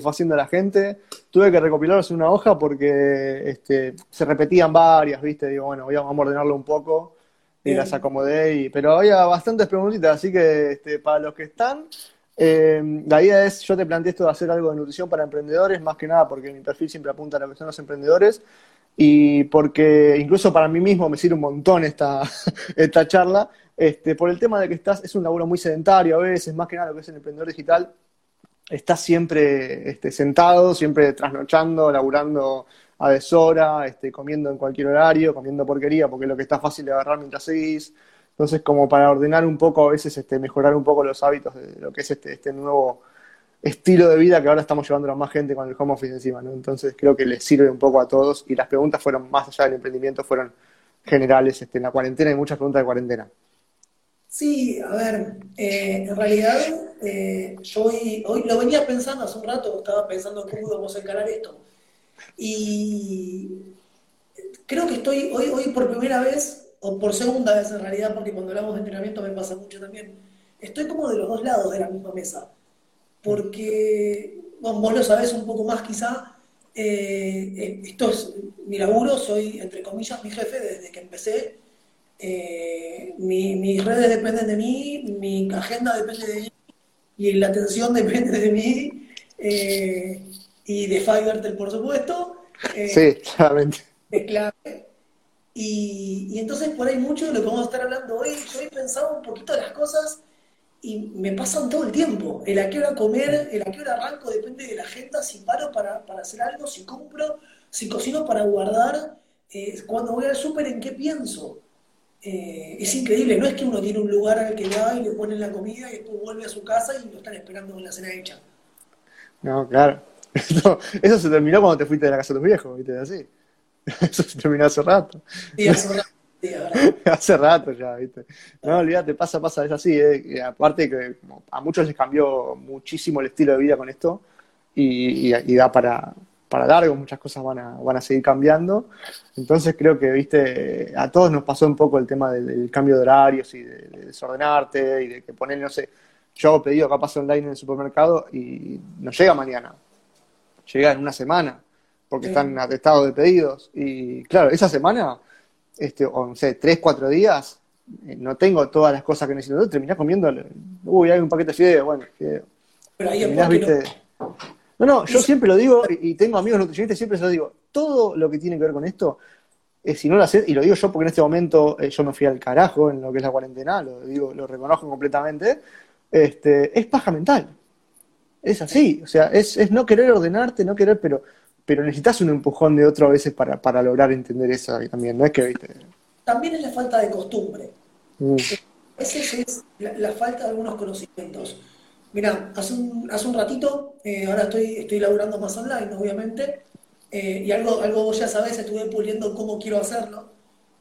que fue haciendo la gente. Tuve que recopilarlos en una hoja porque este, se repetían varias, ¿viste? Digo, bueno, voy a, vamos a ordenarlo un poco y las acomodé. Y, pero había bastantes preguntitas, así que este, para los que están, eh, la idea es, yo te planteé esto de hacer algo de nutrición para emprendedores, más que nada porque mi perfil siempre apunta a lo que son los emprendedores y porque incluso para mí mismo me sirve un montón esta, esta charla, este, por el tema de que estás, es un laburo muy sedentario a veces, más que nada lo que es el emprendedor digital, estás siempre este, sentado, siempre trasnochando, laburando a deshora, este, comiendo en cualquier horario, comiendo porquería, porque es lo que está fácil de agarrar mientras seguís. Entonces, como para ordenar un poco, a veces este, mejorar un poco los hábitos de lo que es este, este nuevo estilo de vida que ahora estamos llevando a más gente con el home office encima, ¿no? Entonces creo que les sirve un poco a todos y las preguntas fueron más allá del emprendimiento, fueron generales este, en la cuarentena y muchas preguntas de cuarentena. Sí, a ver, eh, en realidad eh, yo hoy, hoy lo venía pensando hace un rato, estaba pensando cómo íbamos a encarar esto. Y creo que estoy hoy, hoy por primera vez, o por segunda vez en realidad, porque cuando hablamos de entrenamiento me pasa mucho también, estoy como de los dos lados de la misma mesa. Porque, bueno, vos lo sabés un poco más quizá, eh, esto es mi laburo, soy entre comillas mi jefe desde que empecé eh, mi, mis redes dependen de mí, mi agenda depende de mí y la atención depende de mí eh, y de Fivertel, por supuesto. Eh, sí, claramente. Es clave. Y, y, entonces por ahí mucho de lo que vamos a estar hablando hoy, yo he pensado un poquito de las cosas y me pasan todo el tiempo. El a qué hora comer, el a qué hora arranco, depende de la agenda, si paro para, para hacer algo, si compro, si cocino para guardar, cuando voy al súper, en qué pienso. Eh, es increíble, no es que uno tiene un lugar al que va y le ponen la comida y después vuelve a su casa y lo están esperando con la cena hecha. No, claro. Eso, eso se terminó cuando te fuiste de la casa de tus viejos, ¿viste? Así. Eso se terminó hace rato. Sí, hace rato. hace rato ya, ¿viste? No, olvídate, pasa, pasa, es así. ¿eh? aparte que a muchos les cambió muchísimo el estilo de vida con esto y, y, y da para, para largo, muchas cosas van a, van a seguir cambiando. Entonces creo que, viste, a todos nos pasó un poco el tema del, cambio de horarios y de, desordenarte y de que poner, no sé, yo hago pedido capaz online en el supermercado y no llega mañana, llega en una semana, porque están atestados de pedidos. Y claro, esa semana, este, o no sé, tres, cuatro días, eh, no tengo todas las cosas que necesito. Terminás comiendo, uy, hay un paquete de fideos, bueno, Pero ahí Terminás, viste, no, no, yo siempre lo digo, y tengo amigos nutricionistas, siempre se lo digo, todo lo que tiene que ver con esto, si no lo haces, y lo digo yo porque en este momento eh, yo me fui al carajo en lo que es la cuarentena, lo digo, lo reconozco completamente, este, es paja mental. Es así, o sea, es, es no querer ordenarte, no querer, pero, pero necesitas un empujón de otro a veces para, para lograr entender eso también, ¿no es que, viste? También es la falta de costumbre. Mm. A veces es la, la falta de algunos conocimientos. Mira, hace un, hace un ratito, eh, ahora estoy, estoy laburando más online, obviamente, eh, y algo, algo vos ya sabés, estuve puliendo cómo quiero hacerlo.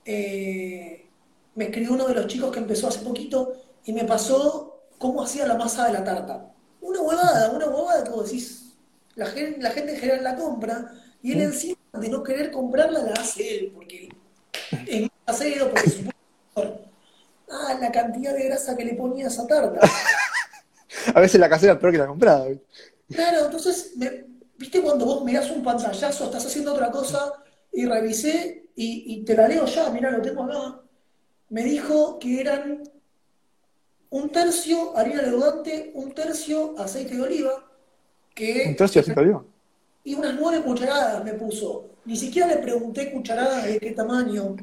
Eh, me escribió uno de los chicos que empezó hace poquito y me pasó cómo hacía la masa de la tarta. Una huevada, una huevada que vos decís, la gente, la gente en general la compra, y él encima de no querer comprarla la hace él, porque es más casero, porque supuesto, ah, la cantidad de grasa que le ponía a esa tarta. a veces la casera es peor que la comprada. Claro, entonces, ¿viste cuando vos mirás un pantallazo, estás haciendo otra cosa y revisé y, te la leo ya, mira, lo tengo acá? Me dijo que eran un tercio harina leudante, un tercio aceite de oliva. Que, ¿Un tercio aceite de oliva? Y unas nueve cucharadas me puso. Ni siquiera le pregunté cucharadas de qué tamaño.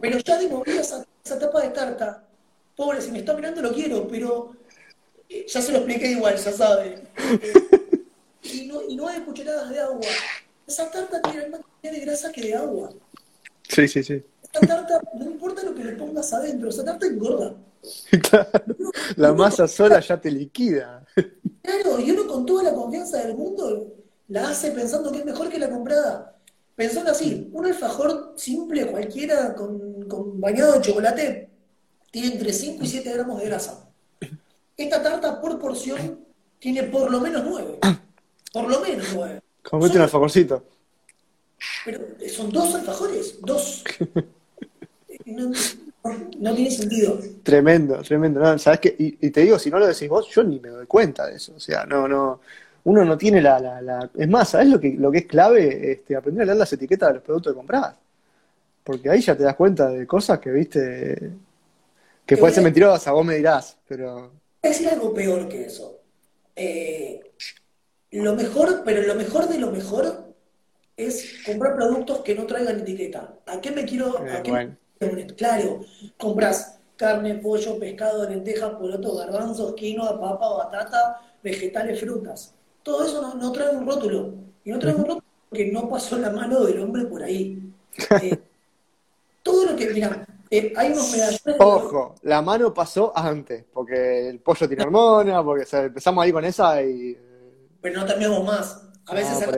Pero ya de movida esa, esa tapa de tarta. Pobre, si me está mirando lo quiero, pero ya se lo expliqué igual, ya sabe. y, no, y nueve cucharadas de agua. Esa tarta tiene más de grasa que de agua. Sí, sí, sí. Esta tarta, no importa lo que le pongas adentro, esa tarta engorda. Claro. La masa sola ya te liquida. Claro, y uno con toda la confianza del mundo la hace pensando que es mejor que la comprada. Pensando así, un alfajor simple cualquiera con, con bañado de chocolate tiene entre 5 y 7 gramos de grasa. Esta tarta por porción tiene por lo menos nueve. Por lo menos nueve. Comete un alfajorcito. Pero son dos alfajores, dos. No tiene sentido. Tremendo, tremendo. No, ¿sabes qué? Y, y te digo, si no lo decís vos, yo ni me doy cuenta de eso. O sea, no, no. Uno no tiene la, la, la... Es más, ¿sabes lo que, lo que es clave? Este, aprender a leer las etiquetas de los productos que compras. Porque ahí ya te das cuenta de cosas que, viste, que pueden ser mentirosas, vos me dirás, pero... Decir algo peor que eso. Eh, lo mejor, pero lo mejor de lo mejor es comprar productos que no traigan etiqueta. ¿A qué me quiero...? Eh, a qué bueno. me- Claro, compras carne, pollo, pescado, lentejas, porotos, garbanzos, quinoa, papa, batata, vegetales, frutas. Todo eso no, no trae un rótulo. Y no trae un rótulo porque no pasó la mano del hombre por ahí. Eh, todo lo que, mira, eh, hay unos medallones de- Ojo, la mano pasó antes, porque el pollo tiene hormona, porque o sea, empezamos ahí con esa y... pero no terminamos más. A veces No,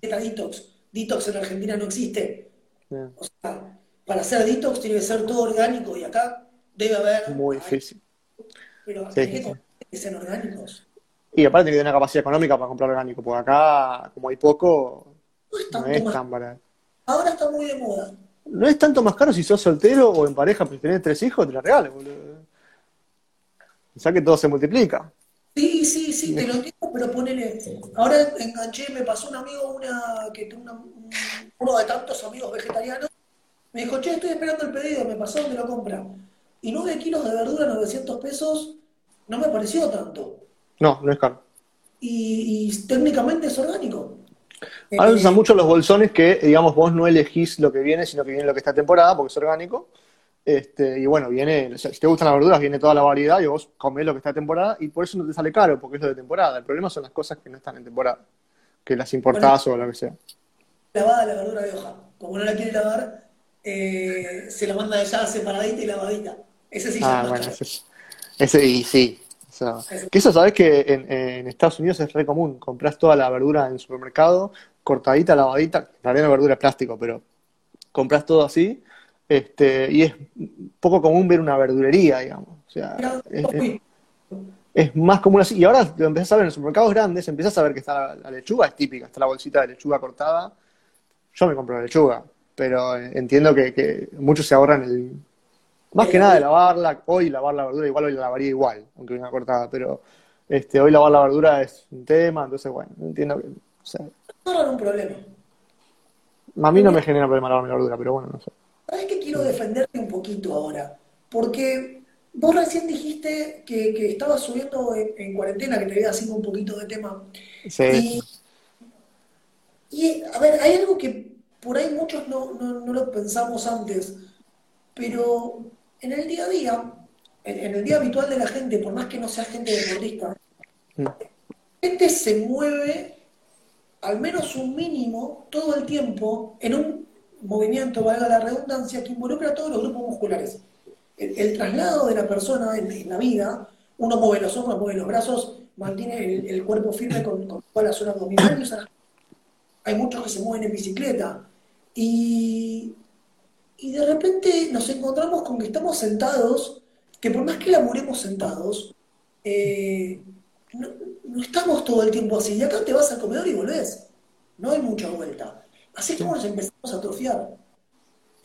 dieta detox. Detox en Argentina no existe. Yeah, O sea, para hacer detox tiene que ser todo orgánico y acá debe haber. Muy difícil. pero Sí, hay que que sean orgánicos. Y aparte tiene que tener una capacidad económica para comprar orgánico, porque acá, como hay poco, No es no es tan barato. Ahora está muy de moda. No es tanto más caro si sos soltero o en pareja, pero si tenés tres hijos, te la regalo, boludo. Pensá que todo se multiplica. Sí, sí, sí, te lo entiendo, pero ponele. Ahora enganché, me pasó un amigo, una que una- un- uno de tantos amigos vegetarianos. Me dijo, che, estoy esperando el pedido, me pasó donde lo compra. Y 9 kilos de verdura, 900 pesos, no me pareció tanto. No, no es caro. Y, y técnicamente es orgánico. Ahora se Eh, usan mucho los bolsones que, digamos, vos no elegís lo que viene, sino que viene lo que está temporada, porque es orgánico. Este, y bueno, viene, si te gustan las verduras, viene toda la variedad y vos comés lo que está en temporada y por eso no te sale caro, porque es lo de temporada. El problema son las cosas que no están en temporada, que las importás o lo que sea. lavada la verdura de hoja. Como no la quiere lavar, eh, se la manda ya separadita y lavadita. Ese sí Ah, bueno, ese, ese y sí. Sea, que eso sabés que en, en Estados Unidos es re común. Comprás toda la verdura en el supermercado, cortadita, lavadita. En realidad la verdura es plástico, pero comprás todo así. Este, y es poco común ver una verdulería, digamos. O sea, es, más común así. Y ahora lo empezás a ver en los supermercados grandes, empezás a ver que está la, la lechuga, es típica, está la bolsita de lechuga cortada. Yo me compro la lechuga, pero eh, entiendo que, que muchos se ahorran el. Más que nada de lavarla, hoy lavar la verdura, igual hoy la lavaría igual, aunque venga cortada, pero este, hoy lavar la verdura es un tema, entonces bueno, entiendo que. O sea, No era un problema. a mí no me genera problema lavar mi verdura, pero bueno, no sé. ¿Sabes qué quiero defenderte un poquito ahora? Porque vos recién dijiste que, que estabas subiendo en, en cuarentena, que te había haciendo un poquito de tema. Sí, Y, y, a ver, hay algo que por ahí muchos no, no, no lo pensamos antes, pero en el día a día, en, en el día habitual de la gente, por más que no sea gente deportista, Mm. la gente se mueve al menos un mínimo todo el tiempo en un movimiento, valga la redundancia, que involucra a todos los grupos musculares. El, el traslado de la persona en, en la vida, uno mueve los hombros, mueve los brazos, mantiene el, el cuerpo firme con, con toda la zona abdominal hay muchos que se mueven en bicicleta. Y, y de repente nos encontramos con que estamos sentados, que por más que laburemos sentados, eh, no, no estamos todo el tiempo así. Y acá te vas al comedor y volvés. No hay mucha vuelta. Así es como nos empezamos a atrofiar.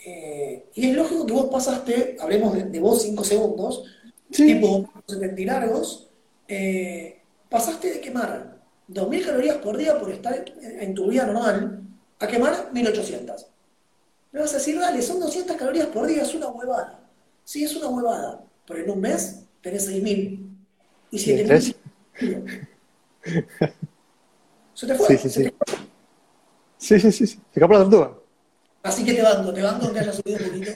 Eh, y es lógico que vos pasaste, hablemos de, de vos cinco segundos, Sí. tipo 70 y largos, eh, pasaste de quemar 2.000 calorías por día por estar en, en tu vida normal a quemar 1.800. Me vas a decir, dale, son 200 calorías por día, es una huevada. Sí, es una huevada, pero en un mes tenés 6.000 y Sí, 7.000. tres. Se te fue. Sí, sí, sí. te. Sí, sí, sí, sí. Se escapó la tortuga. Así que te banco, te banco que hayas subido un poquito.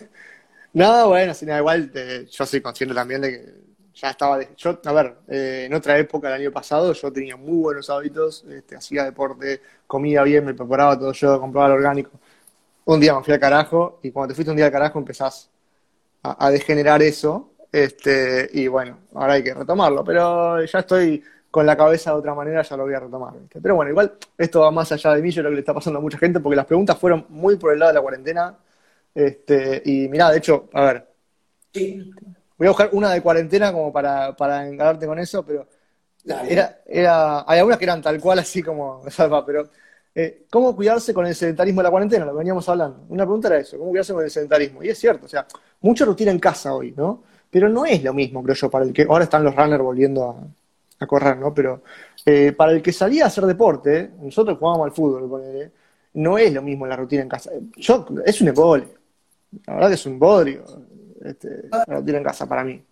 No, bueno, sí, nada, igual eh, yo soy consciente también de que ya estaba. de- yo, a ver, eh, en otra época, el año pasado, yo tenía muy buenos hábitos, este, hacía deporte, comía bien, me preparaba todo yo, compraba lo orgánico. Un día me fui al carajo y cuando te fuiste un día al carajo empezás a, a degenerar eso. Este, y bueno, ahora hay que retomarlo, pero ya estoy con la cabeza de otra manera, ya lo voy a retomar. ¿viste? Pero bueno, igual esto va más allá de mí, yo lo que le está pasando a mucha gente, porque las preguntas fueron muy por el lado de la cuarentena. Este, y mirá, de hecho, a ver, Sí, voy a buscar una de cuarentena como para, para encararte con eso, pero dale. era, era, hay algunas que eran tal cual así como Salva, pero eh, ¿cómo cuidarse con el sedentarismo de la cuarentena? Lo veníamos hablando. Una pregunta era eso, ¿cómo cuidarse con el sedentarismo? Y es cierto, o sea, mucha rutina en casa hoy, ¿no? Pero no es lo mismo, creo yo, para el que ahora están los runners volviendo a, correr, ¿no? Pero eh, para el que salía a hacer deporte, nosotros jugábamos al fútbol, no es lo mismo la rutina en casa. Yo, es un embole. La verdad que es un bodrio este, la rutina en casa para mí.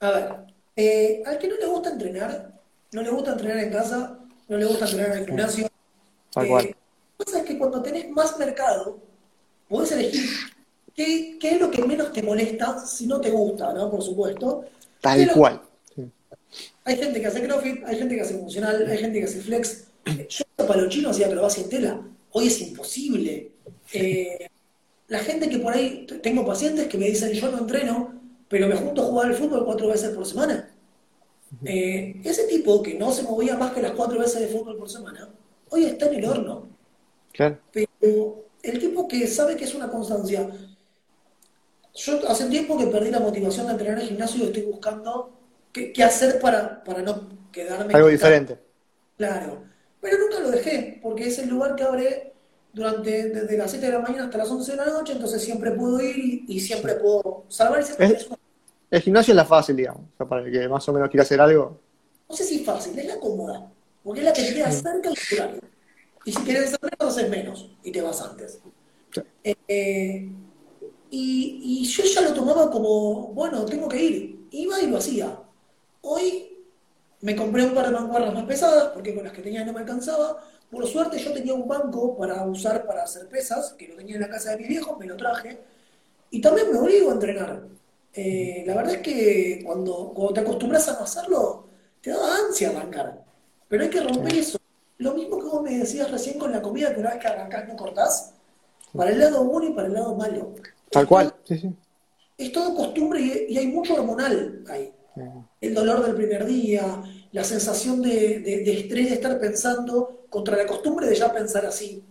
A ver, eh, al que no le gusta entrenar, no le gusta entrenar en casa, no le gusta entrenar en el gimnasio. Tal cual. Eh, lo que pasa es que cuando tenés más mercado, podés elegir qué, qué es lo que menos te molesta si no te gusta, ¿no? Por supuesto. ¿Qué es Tal cual. Hay gente que hace CrossFit, hay gente que hace funcional, hay gente que hace flex. Yo para los chinos hacía acrobacia en tela. Hoy es imposible. Eh, la gente que por ahí, tengo pacientes que me dicen, yo no entreno, pero me junto a jugar al fútbol cuatro veces por semana. Eh, ese tipo que no se movía más que las cuatro veces de fútbol por semana, hoy está en el horno. Claro. Pero el tipo que sabe que es una constancia. Yo hace tiempo que perdí la motivación de entrenar en el gimnasio y estoy buscando qué, qué hacer para, para no quedarme. Algo diferente. Claro. Pero nunca lo dejé, porque es el lugar que abre durante desde las 7 de la mañana hasta las 11 de la noche, entonces siempre puedo ir y, y siempre puedo salvar ese Es- El gimnasio es la fácil, digamos. O sea, para el que más o menos quiera hacer algo. No sé si es fácil, es la cómoda, porque es la que te queda cerca del horario. Y si quieres hacer menos, haces menos y te vas antes. Sí. Eh, y, y yo ya lo tomaba como, bueno, tengo que ir. Iba y lo hacía. Hoy me compré un par de mancuernas más pesadas, porque con las que tenía no me alcanzaba. Por suerte yo tenía un banco para usar para hacer pesas, que lo tenía en la casa de mis viejos, me lo traje. Y también me obligo a entrenar. Eh, la verdad es que cuando, cuando te acostumbras a no hacerlo, te da ansia arrancar. Pero hay que romper eso. Lo mismo que vos me decías recién con la comida, que una vez que arrancás no cortás. Para el lado bueno y para el lado malo. Tal cual. Sí, sí. Es todo costumbre y, y hay mucho hormonal ahí. El dolor del primer día, la sensación de, de- de estrés de estar pensando contra la costumbre de ya pensar así.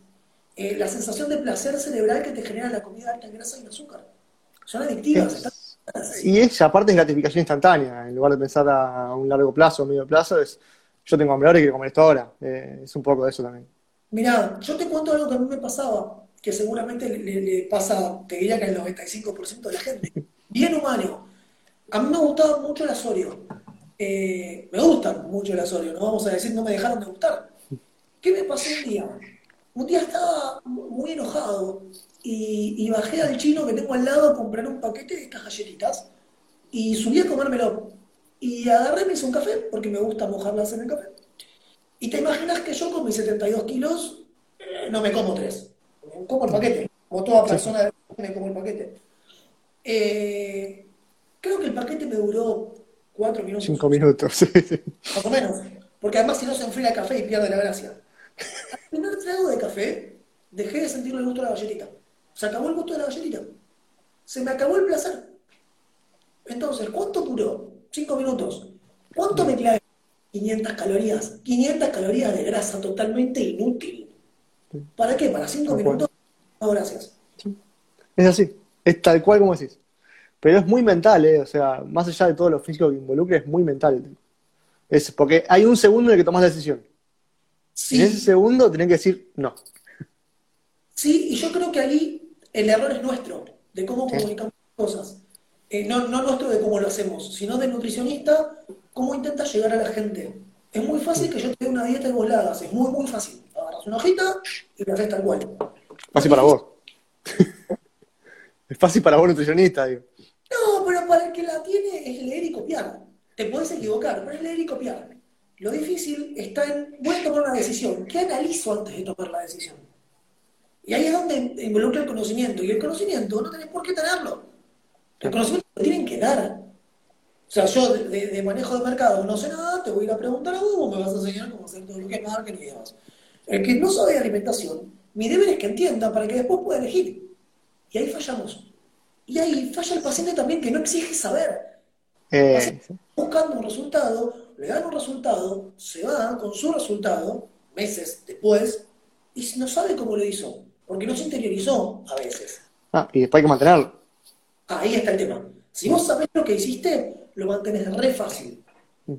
Eh, la sensación de placer cerebral que te genera la comida alta en grasa y en azúcar. Son adictivas. Es- están. Y es, aparte es gratificación instantánea, en lugar de pensar a un largo plazo medio plazo, es yo tengo hambre ahora y quiero comer esto ahora. Eh, es un poco de eso también. Mirá, yo te cuento algo que a mí me pasaba, que seguramente le, pasa, te diría que al 95% de la gente. Bien humano. A mí me gustaba mucho el Asorio. Eh, me gustan mucho el Asorio, no vamos a decir no me dejaron de gustar. ¿Qué me pasó un día? Un día estaba muy enojado y, y bajé al chino que tengo al lado a comprar un paquete de estas galletitas y subí a comérmelo. Y agarré, me hice un café, porque me gusta mojarlas en el café. Y te imaginas que yo con mis 72 kilos eh, no me como tres. Me como el paquete. Como toda persona de me como el paquete. Eh, creo que el paquete me duró cuatro minutos. Cinco minutos. sí, sí. Más o menos. Porque además si no se enfría el café y pierde la gracia. Al primer trago de café, dejé de sentir el gusto de la galletita. Se acabó el gusto de la galletita. Se me acabó el placer. Entonces, ¿cuánto duró? Cinco minutos. ¿Cuánto me clavé? 500 calorías. 500 calorías de grasa totalmente inútil. ¿Para qué? ¿Para cinco Tal cual. minutos? No, gracias. Es así, es tal cual como decís. Pero es muy mental, ¿eh? O sea, más allá de todo lo físico que involucra, es muy mental. Es porque hay un segundo en el que tomas la decisión. Sí. En ese segundo tenés que decir no. Sí, y yo creo que ahí el error es nuestro, de cómo comunicamos las cosas. Eh, no, no nuestro de cómo lo hacemos, sino de nutricionista, cómo intenta llegar a la gente. Es muy fácil que yo te dé una dieta y vos la hagas, es muy, muy fácil. Agarras una hojita y la haces tal cual. Fácil para vos. es fácil para vos, nutricionista, digo. No, pero para el que la tiene es leer y copiar. Te puedes equivocar, pero es leer y copiar. Lo difícil está en, voy a tomar una decisión. ¿Qué analizo antes de tomar la decisión? Y ahí es donde involucra el conocimiento. Y el conocimiento no tenés por qué tenerlo. El conocimiento lo tienen que dar. O sea, yo de, de- de manejo de mercado no sé nada, te voy a ir a preguntar a vos, vos me vas a enseñar cómo hacer todo lo que es marketing y demás. El que no sabe de alimentación, mi deber es que entienda para que después pueda elegir. Y ahí fallamos. Y ahí falla el paciente también que no exige saber. Eh. Buscando un resultado, le dan un resultado, se va con su resultado, meses después, y no sabe cómo lo hizo, porque no se interiorizó a veces. Ah, y después hay que mantenerlo. Ahí está el tema. Si vos sabés lo que hiciste, lo mantenés re fácil.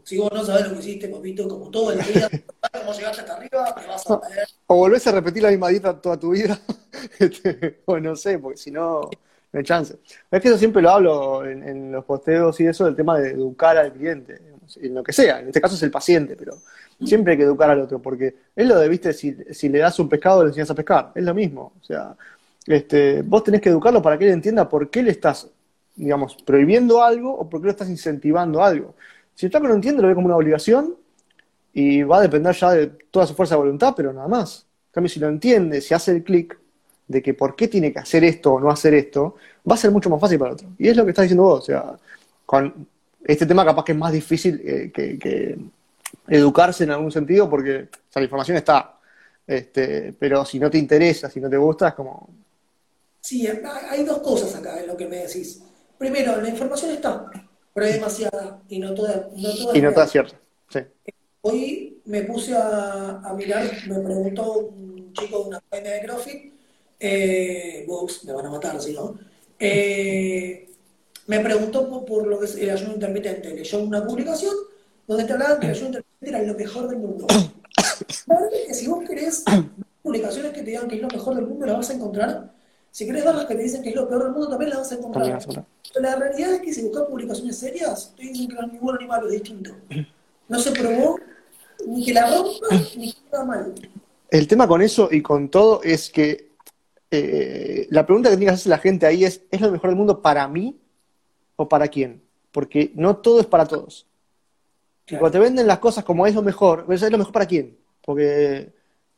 Si vos no sabés lo que hiciste, papito, como todo el día, cómo llegaste hasta arriba, te vas a perder. O volvés a repetir la misma dieta toda tu vida, este, o no sé, porque si no, no hay chance. Es que eso siempre lo hablo en, en los posteos y eso, del tema de educar al cliente, digamos, en lo que sea, en este caso es el paciente, pero siempre hay que educar al otro, porque es lo de, viste, si, si le das un pescado, le enseñas a pescar, es lo mismo, o sea, este, vos tenés que educarlo para que él entienda por qué le estás, digamos, prohibiendo algo o por qué lo estás incentivando algo. Si el flaco no entiende, lo ve como una obligación y va a depender ya de toda su fuerza de voluntad, pero nada más. En cambio, si lo entiende, si hace el clic de que por qué tiene que hacer esto o no hacer esto, va a ser mucho más fácil para el otro. Y es lo que estás diciendo vos, o sea, con este tema capaz que es más difícil eh, que, educarse en algún sentido porque la información está, este, pero si no te interesa, si no te gusta, es como... Sí, hay dos cosas acá en lo que me decís. Primero, la información está, pero hay demasiada y no toda, no toda Y no es real. cierto. Sí. Hoy me puse a, a mirar, me preguntó un chico de una academia de CrossFit, eh, Vox, me van a matar si no, eh, me preguntó por, por lo que es el ayuno intermitente. Leyó una publicación donde te hablaban que el ayuno intermitente era lo mejor del mundo. Es que si vos querés publicaciones que te digan que es lo mejor del mundo, las vas a encontrar. Si querés ver las que te dicen que es lo peor del mundo, también las vas a encontrar. Pero la realidad es que si buscas publicaciones serias, te dicen que no es ni bueno ni malo, es distinto. No se probó ni que la rompa ni que queda mal. El tema con eso y con todo es que eh, la pregunta que tiene que hacerse la gente ahí es, ¿es lo mejor del mundo para mí o para quién? Porque no todo es para todos. Y Claro. cuando te venden las cosas como es lo mejor, ¿es lo mejor para quién? Porque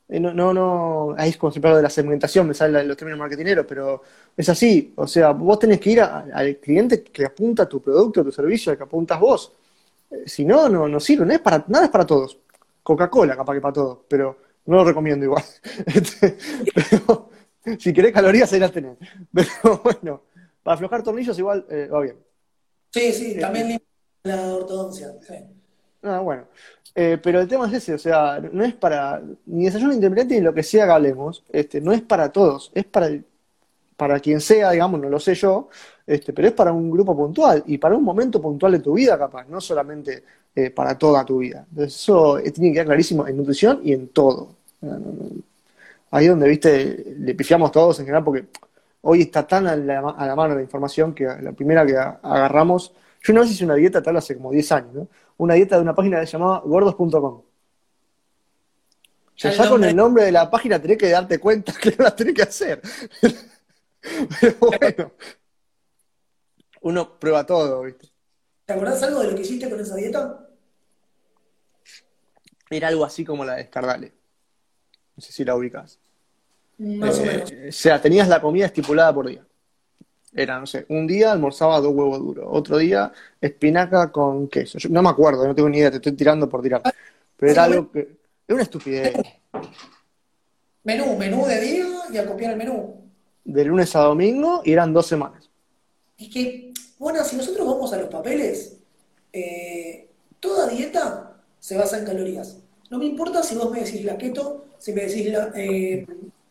no, no, no, ahí es como siempre de la segmentación, me salen los términos marketineros, pero es así. O sea, vos tenés que ir a- al cliente que apunta a tu producto, a tu servicio, al que apuntas vos. Eh, Si no, no, no sirve, no es para, nada es para todos. Coca-Cola capaz que para todos, pero no lo recomiendo igual. Este, pero, si querés calorías, ahí las tenés. Pero bueno, para aflojar tornillos igual eh, va bien. Sí, sí, también limpia la ortodoncia. sí. Ah, bueno. Eh, pero el tema es ese, o sea, no es para ni desayuno intermitente ni lo que sea que hablemos, este, no es para todos, es para para quien sea, digamos, no lo sé yo, este, pero es para un grupo puntual y para un momento puntual de tu vida, capaz, no solamente eh, para toda tu vida. Entonces, eso eh, tiene que quedar clarísimo en nutrición y en todo. Ahí donde, viste, le pifiamos todos en general, porque hoy está tan a la, a la mano la información que la primera que agarramos, yo una vez hice una dieta tal hace como 10 años, ¿no? Una dieta de una página que se llamaba gordos.com. Ya con el nombre de la página tenés que darte cuenta que no la tenés que hacer. Pero bueno, uno prueba todo, ¿viste? ¿Te acordás algo de lo que hiciste con esa dieta? Era algo así como la de Escardale. No sé si la ubicas. Más o Eh, menos. o sea, tenías la comida estipulada por día. Era, no sé, un día almorzaba dos huevos duros, otro día espinaca con queso. Yo no me acuerdo, no tengo ni idea, te estoy tirando por tirar. Pero era algo que. Era una estupidez. Menú, menú de día y a copiar el menú. De lunes a domingo y eran dos semanas. Es que, bueno, si nosotros vamos a los papeles, eh, toda dieta se basa en calorías. No me importa si vos me decís la keto, si me decís la, eh,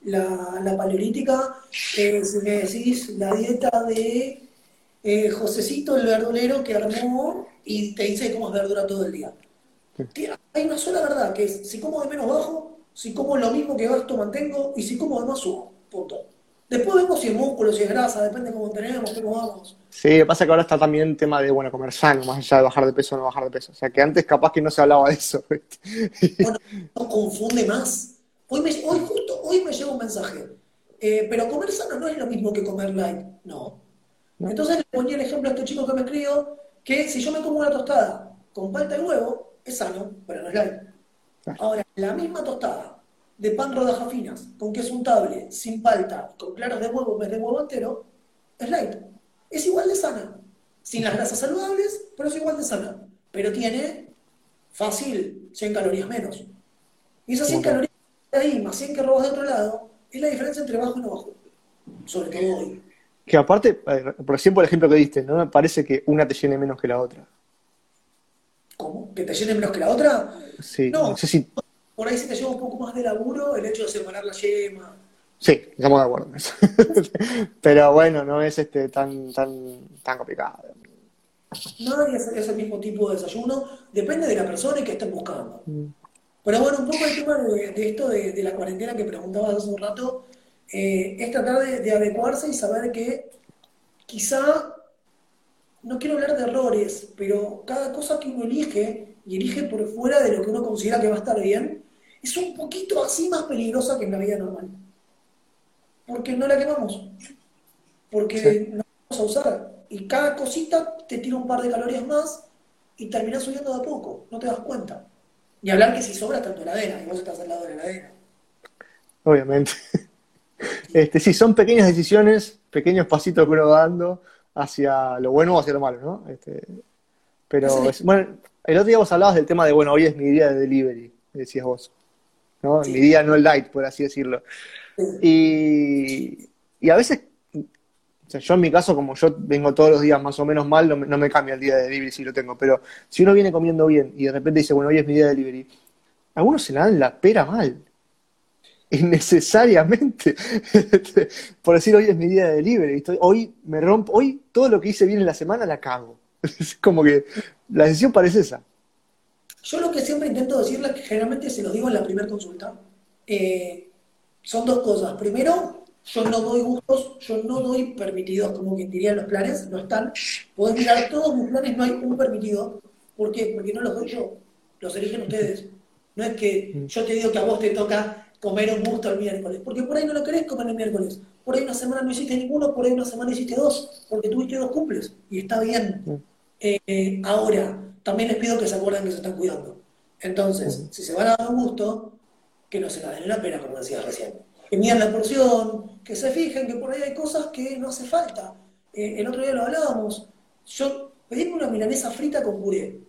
la, la paleolítica, eh, si me decís la dieta de eh, Josecito, el verdulero que armó y te dice cómo es verdura todo el día. Tía, Hay una sola verdad, que es si como de menos bajo, si como lo mismo que gasto mantengo y si como de más subo. Punto. Después vemos si es músculo, si es grasa, depende cómo tenemos, cómo vamos. Sí, pasa que ahora está también el tema de, bueno, comer sano, más allá de bajar de peso o no bajar de peso. O sea, que antes capaz que no se hablaba de eso, ¿viste? Bueno, no confunde más. Hoy, me, hoy justo hoy me llega un mensaje. Eh, pero comer sano no es lo mismo que comer light. No. Entonces le ponía el ejemplo a este chico que me escribió que si yo me como una tostada con palta y huevo, es sano, pero no es light. Ahora, la misma tostada de pan rodajas finas, con queso untable, sin palta, con claros de huevo en vez de huevo entero, es light. Es igual de sana. Sin las grasas saludables, pero es igual de sana. Pero tiene fácil 100 calorías menos. Y esas 100 Ok. calorías ahí, más 100 que robas de otro lado, es la diferencia entre bajo y no bajo. Sobre todo hoy. Que aparte, eh, por ejemplo, el ejemplo que diste, no me parece que una te llene menos que la otra. ¿Cómo? ¿Que te llene menos que la otra? Sí, No. no sé si. Por ahí sí te lleva un poco más de laburo el hecho de separar la yema. Sí, estamos de acuerdo en eso. Pero bueno, no es este tan, tan, tan complicado. Nadie hace ese mismo tipo de desayuno, depende de la persona y que estén buscando. Pero bueno, un poco el tema de, esto de, la cuarentena que preguntabas hace un rato, eh, es tratar de, adecuarse y saber que quizá, no quiero hablar de errores, pero cada cosa que uno elige, y elige por fuera de lo que uno considera que va a estar bien, es un poquito así más peligrosa que en la vida normal. Porque no la quemamos. Porque no vamos a usar. Y cada cosita te tira un par de calorías más y terminas subiendo de a poco. No te das cuenta. Y hablar que si sobra tu heladera y vos estás al lado de la heladera. Obviamente. Este, sí, son pequeñas decisiones, pequeños pasitos que uno va dando hacia lo bueno o hacia lo malo, ¿no? Este, pero, bueno, el otro día vos hablabas del tema de, bueno, hoy es mi día de delivery, decías vos. ¿no? Mi día no el light, por así decirlo. Y, y a veces, o sea, yo en mi caso, como yo vengo todos los días más o menos mal, no me, cambia el día de delivery si lo tengo, pero si uno viene comiendo bien y de repente dice, bueno, hoy es mi día de delivery, algunos se le dan la pera mal. Innecesariamente. por decir hoy es mi día de delivery. hoy me rompo, hoy todo lo que hice bien en la semana la cago. Es como que la decisión parece esa. Yo lo que siempre intento decirle, que generalmente se lo digo en la primera consulta, eh, son dos cosas. Primero, yo no doy gustos, yo no doy permitidos, como quien diría los planes, no están. Podés mirar todos mis planes, no hay un permitido. ¿Por qué? Porque no los doy yo, los eligen ustedes. No es que yo te digo que a vos te toca comer un gusto el miércoles, porque por ahí no lo querés comer el miércoles. Por ahí una semana no hiciste ninguno, por ahí una semana hiciste dos, porque tuviste dos cumples, y está bien. Eh, ahora, también les pido que se acuerden que se están cuidando. Entonces, si se van a dar un gusto, que no se la den en la pena, como decías recién. Que midan la porción, que se fijen que por ahí hay cosas que no hace falta. Eh, el otro día lo hablábamos. Yo pedí una milanesa frita con puré.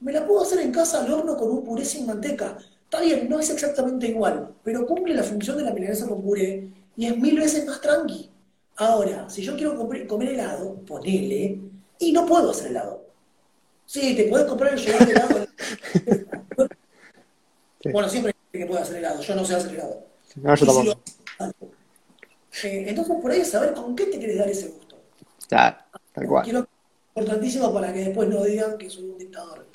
Me la puedo hacer en casa al horno con un puré sin manteca. Está bien, no es exactamente igual, pero cumple la función de la milanesa con puré y es mil veces más tranqui. Ahora, si yo quiero comer helado, ponele, y no puedo hacer helado. Sí, te puedes comprar el de helado. Bueno, siempre que puede hacer helado. Yo no sé hacer helado. No, yo tampoco. Eh, entonces, por ahí saber con qué te quieres dar ese gusto. Ya, tal cual. Quiero, importantísimo para que después no digan que soy un dictador.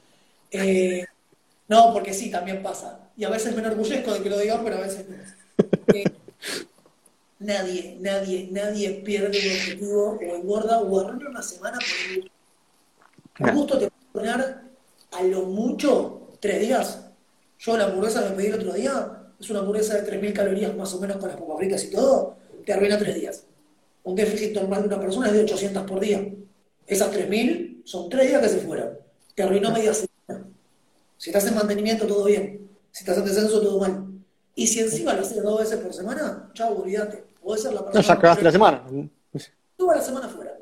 Eh, no, porque sí, también pasa. Y a veces me enorgullezco de que lo digan, pero a veces no. Eh, nadie, nadie, nadie pierde el objetivo o engorda o arruina una semana por el gusto. El gusto te a lo mucho tres días. Yo la hamburguesa me pedí el otro día es una hamburguesa de 3.000 calorías más o menos con las papas fritas y todo, te arruina tres días. Un déficit normal de una persona es de 800 por día. Esas 3.000 son tres días que se fueron. Te arruinó media semana. Si estás en mantenimiento, todo bien. Si estás en descenso, todo mal. Y si encima lo haces dos veces por semana, chao, olvídate. Puede ser la persona. No, ya acabaste la semana. Tú la semana fuera.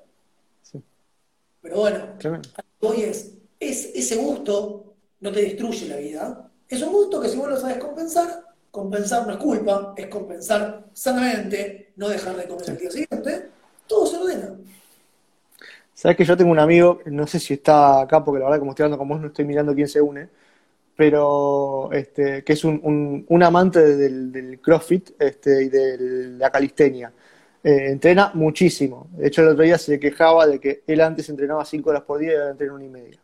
Pero bueno, hoy es es, ese gusto no te destruye la vida. Es un gusto que si vos lo sabes compensar, compensar no es culpa, es compensar sanamente, no dejar de comer el día siguiente, todo se ordena. Sabes que yo tengo un amigo, no sé si está acá, porque la verdad como estoy hablando con vos no estoy mirando quién se une, pero este, que es un, amante del, CrossFit este, y de la calistenia. Eh, entrena muchísimo. De hecho, el otro día se quejaba de que él antes entrenaba cinco horas por día y ahora entrena una y media.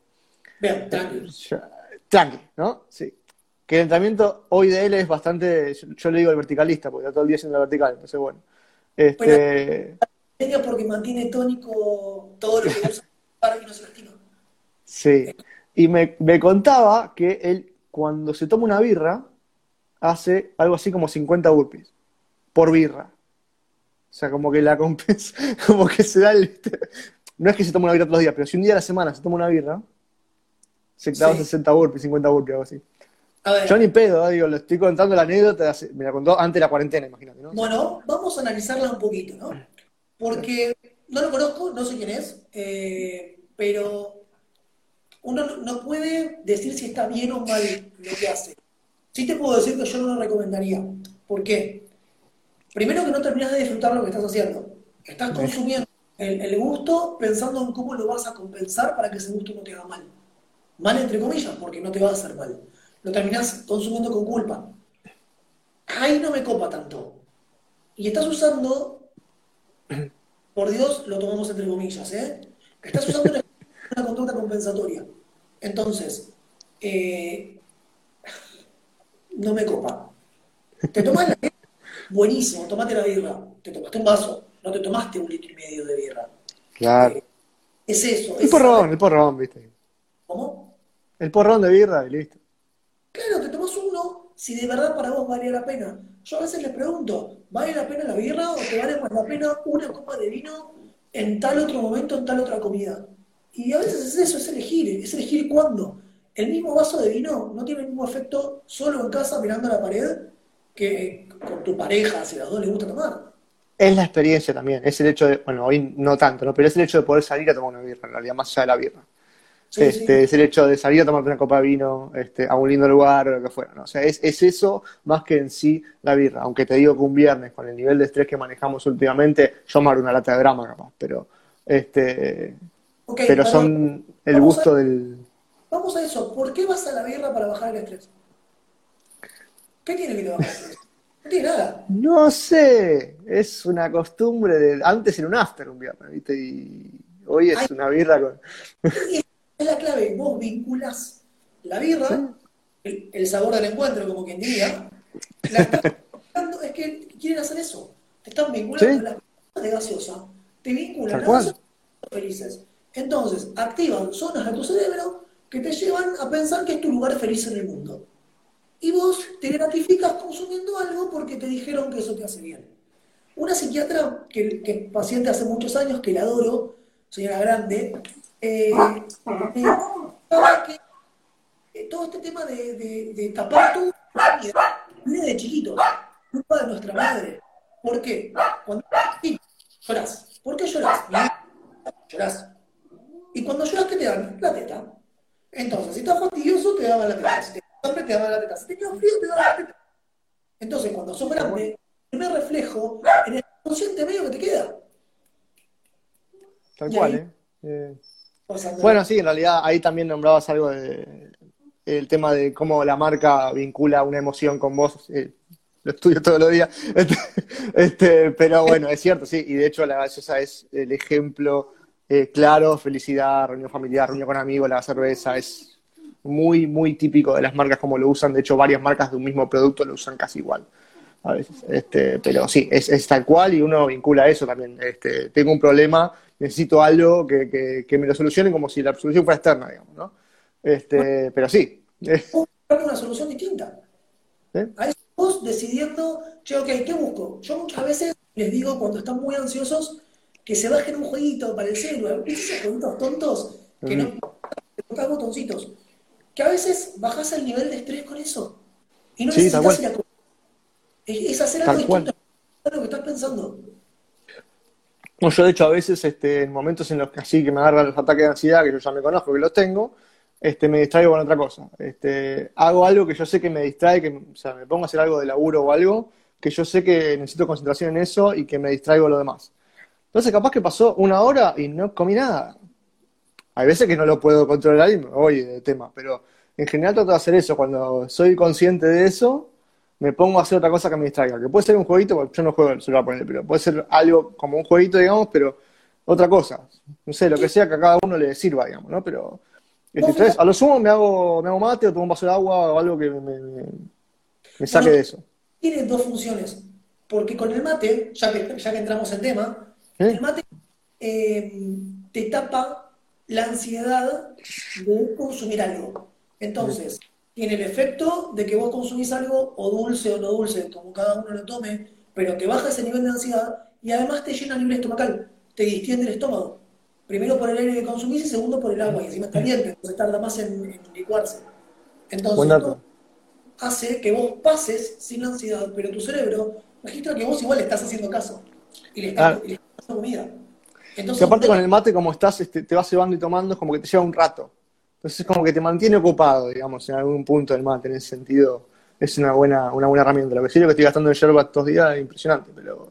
Bien, tranquilo. Tranqui, ¿no? Sí. Que el entrenamiento hoy de él es bastante, yo, le digo el verticalista, porque está todo el día haciendo la vertical, entonces bueno. Este... porque mantiene tónico todo lo que usa para que no se lastima. Sí. Y me, me contaba que él, cuando se toma una birra, hace algo así como 50 burpees por birra. O sea, como que la compensa, como que se da el... No es que se tome una birra todos los días, pero si un día a la semana se toma una birra, se clava 60 burpees, 50 burpees, algo así. Yo ni pedo, digo, le estoy contando la anécdota, me la contó antes de la cuarentena, imagínate, ¿no? Bueno, vamos a analizarla un poquito, ¿no? Porque no lo conozco, no sé quién es, eh, pero uno no puede decir si está bien o mal lo que hace. Sí te puedo decir que yo no lo recomendaría. ¿Por qué? Primero que no terminas de disfrutar lo que estás haciendo. Estás consumiendo el gusto pensando en cómo lo vas a compensar para que ese gusto no te haga mal. Mal entre comillas, porque no te va a hacer mal. Lo terminás consumiendo con culpa. Ahí no me copa tanto. Y estás usando, por Dios, lo tomamos entre comillas, ¿eh? Estás usando una conducta compensatoria. Entonces, eh, no me copa. Te tomas la birra, buenísimo, tomate la birra. Te tomaste un vaso, no te tomaste un litro y medio de birra. Claro. Eh, es eso. El es porrón, el porrón, viste. ¿Cómo? El porrón de birra y listo. Claro, te tomas uno si de verdad para vos valía la pena. Yo a veces les pregunto, ¿vale la pena la birra o te vale más la pena una copa de vino en tal otro momento, en tal otra comida? Y a veces es eso, es elegir, es elegir cuándo. El mismo vaso de vino no tiene el mismo efecto solo en casa mirando a la pared que con tu pareja, si a los dos les gusta tomar. Es la experiencia también, es el hecho de, bueno, hoy no tanto, ¿no? Pero es el hecho de poder salir a tomar una birra, en realidad, más allá de la birra. Sí, este, sí. Es el hecho de salir a tomarte una copa de vino este, a un lindo lugar o lo que fuera, ¿no? O sea, es, es eso más que en sí la birra. Aunque te digo que un viernes, con el nivel de estrés que manejamos últimamente, yo me una lata de drama capaz, pero, este, pero son el a- gusto del... Vamos a eso. ¿Por qué vas a la birra para bajar el estrés? ¿Qué tiene que te bajar el estrés? No tiene nada. No sé, es una costumbre de... Antes era un after un viernes, ¿viste? Y hoy es Ay. una birra con... Es la clave. Vos vinculas la birra, Sí. el, el sabor del encuentro, como quien diría. La es que quieren hacer eso. Te están vinculando Sí. la birra de gaseosa. Te vinculan a gaseosa felices. Entonces, activan zonas de tu cerebro que te llevan a pensar que es tu lugar feliz en el mundo. Y vos te gratificas consumiendo algo porque te dijeron que eso te hace bien. Una psiquiatra, que, que paciente hace muchos años, que la adoro, señora Grande, eh, eh, que eh, todo este tema de, de- de tapar tu viene de chiquitos, culpa de nuestra madre. ¿Por qué? Cuando lloras. ¿Por qué lloras? Llorás. Y cuando lloras, ¿qué te dan? La teta. Entonces, si estás fastidioso, te daban la teta. Si te hambre, te daban la teta. Si tenías frío, te daban la teta. Entonces, cuando sos grande, el primer reflejo en el consciente medio que te queda. Tal Y cual, ahí- ¿eh? Eh, Bueno, sí, en realidad ahí también nombrabas algo de el tema de cómo la marca vincula una emoción con vos. eh, lo estudio todos los días. Este, este, pero bueno, es cierto, sí. Y de hecho la gaseosa es el ejemplo eh, claro, felicidad, reunión familiar, reunión con amigos, la cerveza, es muy, muy típico de las marcas como lo usan. De hecho, varias marcas de un mismo producto lo usan casi igual. A veces, este, pero sí, es, es tal cual y uno vincula eso también. Este, tengo un problema, necesito algo que, que, que me lo solucione como si la solución fuera externa, digamos, ¿no? Este, pero sí. Una solución distinta. ¿Eh? A eso vos decidiendo, che, ok, ¿qué busco? Yo muchas veces les digo cuando están muy ansiosos que se bajen un jueguito para el celular, ¿viste esos jueguitos tontos que no que tocas botoncitos? Que a veces bajás el nivel de estrés con eso. Y no Sí, necesitas ir a. Es, hacer algo distinto a lo que estás pensando. No, yo de hecho a veces, este, en momentos en los que así que me agarran los ataques de ansiedad, que yo ya me conozco, que los tengo, este, me distraigo con otra cosa. Este, hago algo que yo sé que me distrae, que, o sea, me pongo a hacer algo de laburo o algo, que yo sé que necesito concentración en eso y que me distraigo lo demás. Entonces capaz que pasó una hora y no comí nada. Hay veces que no lo puedo controlar y me voy de tema, pero en general trato de hacer eso. Cuando soy consciente de eso, me pongo a hacer otra cosa que me distraiga. Que puede ser un jueguito, porque yo no juego el celular, ponele, pero puede ser algo como un jueguito, digamos, pero otra cosa. No sé, lo que sea que a cada uno le sirva, digamos, ¿no? Pero este, entonces, a lo sumo me hago, me hago mate o tomo un vaso de agua o algo que me, me- me saque de eso. Tiene dos funciones. Porque con el mate, ya que, ya que entramos en tema, ¿Eh? el mate eh, te tapa la ansiedad de consumir algo. Entonces, tiene el efecto de que vos consumís algo, o dulce o no dulce, como cada uno lo tome, pero te baja ese nivel de ansiedad y además te llena a nivel estomacal, te distiende el estómago. Primero por el aire que consumís y segundo por el agua, y encima es caliente, entonces tarda más en, en licuarse. Entonces, dato. hace que vos pases sin ansiedad, pero tu cerebro registra que vos igual le estás haciendo caso y le estás, Ah. y le estás dando comida. Entonces, Que aparte con el mate, como estás, este, te vas cebando y tomando, es como que te lleva un rato. Entonces es como que te mantiene ocupado, digamos, en algún punto del mate, en ese sentido. Es una buena, una buena herramienta. Lo que sí, lo que estoy gastando en yerba estos días es impresionante, pero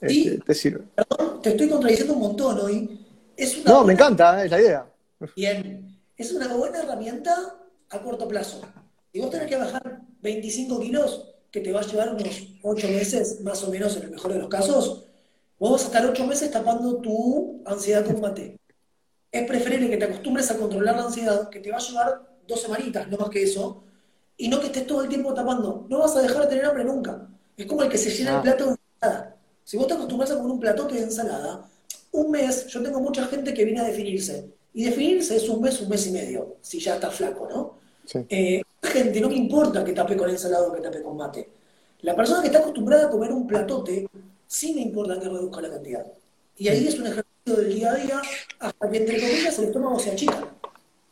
este, Sí. te sirve. perdón, te estoy contradiciendo un montón hoy. Es una No, me buena- encanta, ¿eh? es la idea. Bien, es una buena herramienta a corto plazo. Si vos tenés que bajar 25 kilos, que te va a llevar unos 8 meses, más o menos en el mejor de los casos, vos vas a estar 8 meses tapando tu ansiedad con mate. Es preferible que te acostumbres a controlar la ansiedad, que te va a llevar dos semanitas, no más que eso, y no que estés todo el tiempo tapando. No vas a dejar de tener hambre nunca. Es como el que se llena el Ah. plato de ensalada. Si vos te acostumbras a comer un platote de ensalada, un mes, yo tengo mucha gente que viene a definirse. Y definirse es un mes, un mes y medio, si ya está flaco, ¿no? Sí. Eh, gente, no me importa que tape con ensalada o que tape con mate. La persona que está acostumbrada a comer un platote, sí me importa que reduzca la cantidad. Y ahí es un ejercicio del día a día hasta que, entre comillas, el estómago se achica.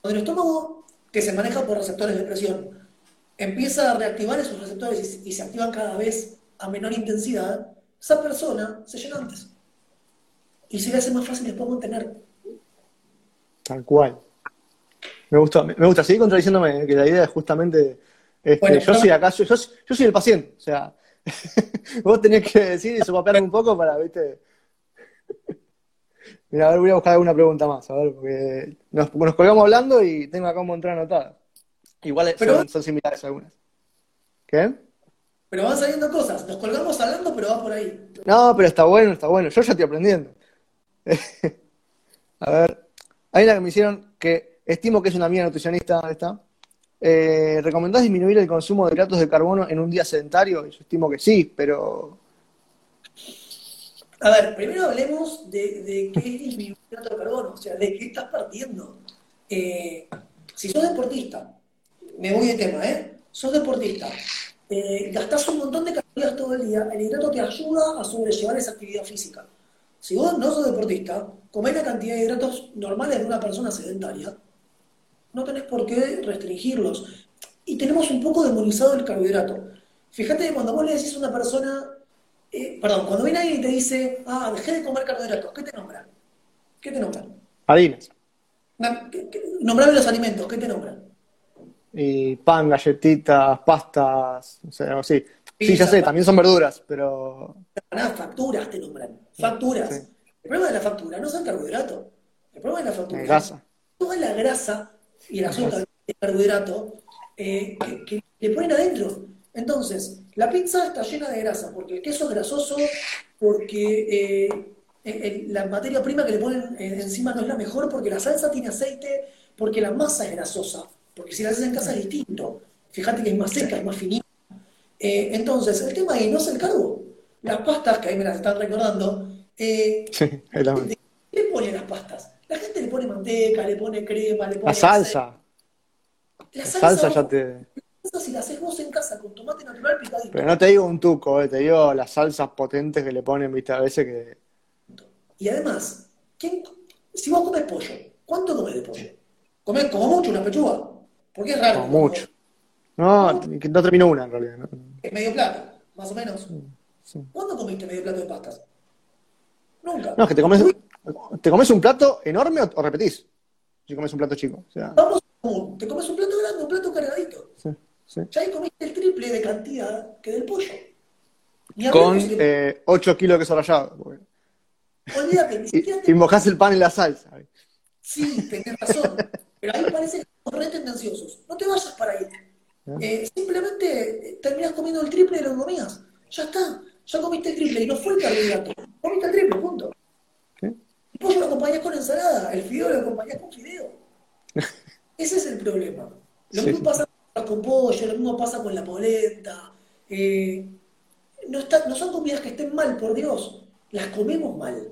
Cuando el estómago, que se maneja por receptores de presión, empieza a reactivar esos receptores y, se activan cada vez a menor intensidad, esa persona se llena antes. Y se le hace más fácil después mantener. Tal cual. Me gustó, me, gusta, seguir contradiciéndome, eh, que la idea es justamente, este, Bueno, yo soy acá, yo, yo, yo soy el paciente, o sea, vos tenés que decir y sopapearme un poco para, viste. Mira, a ver, voy a buscar alguna pregunta más, a ver, porque nos, nos colgamos hablando y tengo acá un montón anotadas. Igual Pero- son, son similares algunas. ¿Qué? Pero van saliendo cosas. Nos colgamos hablando, pero va por ahí. No, pero está bueno, está bueno. Yo ya estoy aprendiendo. A ver, hay una que me hicieron que estimo que es una amiga nutricionista esta. Eh, ¿recomendás disminuir el consumo de hidratos de carbono en un día sedentario? Y Yo estimo que sí, pero A ver, primero hablemos de, qué es hidrato de carbono, o sea, de qué estás partiendo. Eh, si sos deportista, me voy de tema, ¿eh? Sos deportista, eh, gastás un montón de calorías todo el día, el hidrato te ayuda a sobrellevar esa actividad física. Si vos no sos deportista, comés la cantidad de hidratos normales de una persona sedentaria, no tenés por qué restringirlos. Y tenemos un poco demonizado el carbohidrato. Fíjate que cuando vos le decís a una persona, eh, perdón, cuando viene alguien y te dice, ah, dejé de comer carbohidratos, ¿qué te nombran? ¿Qué te nombran? harinas. Na- ¿qué- qué- Nombrame los alimentos, ¿qué te nombran? Y pan, galletitas, pastas, o sea, algo así. Sí, ya sé, también son verduras, pero Nada, facturas te nombran, facturas. Sí. El problema de la factura no son carbohidratos. El problema de la factura es grasa. toda la grasa y el azúcar, el carbohidrato, eh, que, que le ponen adentro. Entonces, la pizza está llena de grasa, porque el queso es grasoso, porque eh, la materia prima que le ponen eh, encima no es la mejor, porque la salsa tiene aceite, porque la masa es grasosa, porque si la haces en casa es distinto. Fíjate que es más seca, es más finita. Eh, entonces, el tema ahí no es el carbo. Las pastas, que ahí me las están recordando, eh, Sí, la, ¿Qué le pone a las pastas? La gente le pone manteca, le pone crema, le pone la salsa. aceite. La La salsa, salsa ya te. Si la haces vos en casa con tomate natural picadito. Pero no te digo un tuco, eh, te digo las salsas potentes que le ponen, viste, a veces que. Y además, ¿quién- si vos comes pollo, ¿cuánto comes de pollo? ¿Comés como mucho una pechuga? Porque es raro. Como mucho. No, no terminó una en realidad. ¿no? Es medio plato, más o menos. Sí. ¿Cuándo comiste medio plato de pastas? Nunca. No, es que te comes, te comes un plato enorme o, o repetís. Si comes un plato chico. O sea, Vamos a común. Te comes un plato grande, un plato cargadito. sí, sí. Ya ahí comiste el triple de cantidad que del pollo. Con si le- eh, 8 kilos de queso rallado. porque- Olvídate, ni siquiera te Y, mojás el pan en la salsa. Sí, tenés razón. Pero ahí parece que somos re tendenciosos. No te vayas para ahí. Eh, simplemente eh, terminás comiendo el triple de lo que comías. Ya está. Ya comiste el triple y no fue el carbohidrato. Comiste el triple, punto. ¿Sí? El pollo lo acompañás con ensalada, el fideo lo acompañás con fideo. Ese es el problema. Lo Sí, mismo pasa pollo, lo mismo pasa con la polenta. Eh, no, está- no son comidas que estén mal, por Dios. Las comemos mal.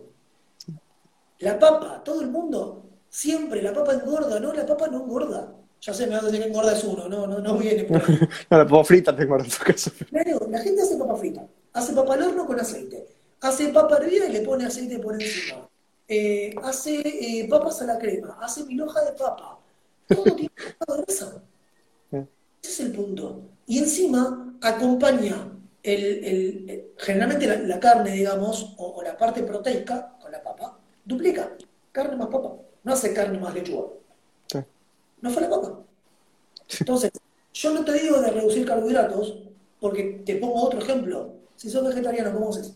La papa, todo el mundo, siempre, la papa engorda, no, la papa no engorda. Ya sé, me vas a decir que engorda es uno, no, no, no viene por ahí. No, la puedo frita tengo en tu caso. Claro, la gente hace papa frita, hace papa al horno con aceite, hace papa hervida y le pone aceite por encima, Eh, hace eh, papas a la crema, hace mil hoja de papa, todo tiene grasa. Ese es el punto. Y encima acompaña el, el- el- generalmente la, la carne, digamos, o, o la parte proteica con la papa, duplica. Carne más papa. No hace carne más lechuga. Sí. No fue la papa. Entonces, yo no te digo de reducir carbohidratos, porque te pongo otro ejemplo. Si sos vegetariano, ¿cómo haces?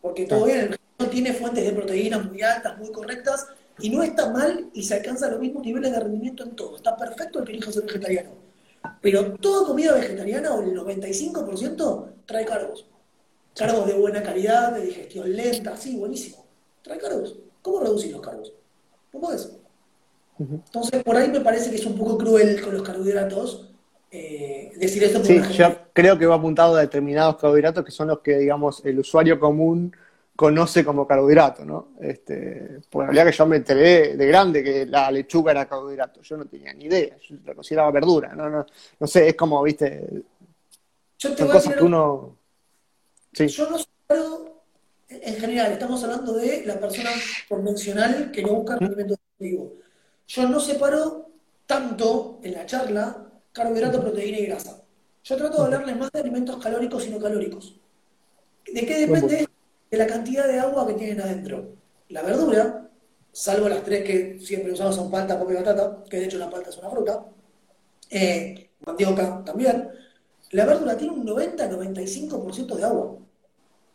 Porque todo bien, el vegetariano tiene fuentes de proteínas muy altas, muy correctas, y no está mal y se alcanza los mismos niveles de rendimiento en todo. Está perfecto el que elija ser vegetariano. Pero toda comida vegetariana, o el 95%, trae carbos. Carbos de buena calidad, de digestión lenta, sí, buenísimo. Trae carbos. ¿Cómo reducir los carbos? no podés. Entonces, por ahí me parece que es un poco cruel con los carbohidratos eh, decir esto. Sí, yo creo que va apuntado a determinados carbohidratos que son los que, digamos, el usuario común conoce como carbohidrato, ¿no? Este, por la realidad que yo me enteré de grande que la lechuga era carbohidrato, yo no tenía ni idea, yo lo consideraba verdura, no, no, no sé, es como, viste, yo te son voy a cosas decir que uno... Sí, Yo no separo, en general, estamos hablando de la persona convencional que no busca rendimiento deportivo. Yo no separo tanto en la charla carbohidrato, proteína y grasa. Yo trato de hablarles más de alimentos calóricos y no calóricos. ¿De qué depende? De la cantidad de agua que tienen adentro. La verdura, salvo las tres que siempre usamos son palta, papa y batata, que de hecho la palta es una fruta, eh, mandioca también, la verdura tiene un 90-95% de agua.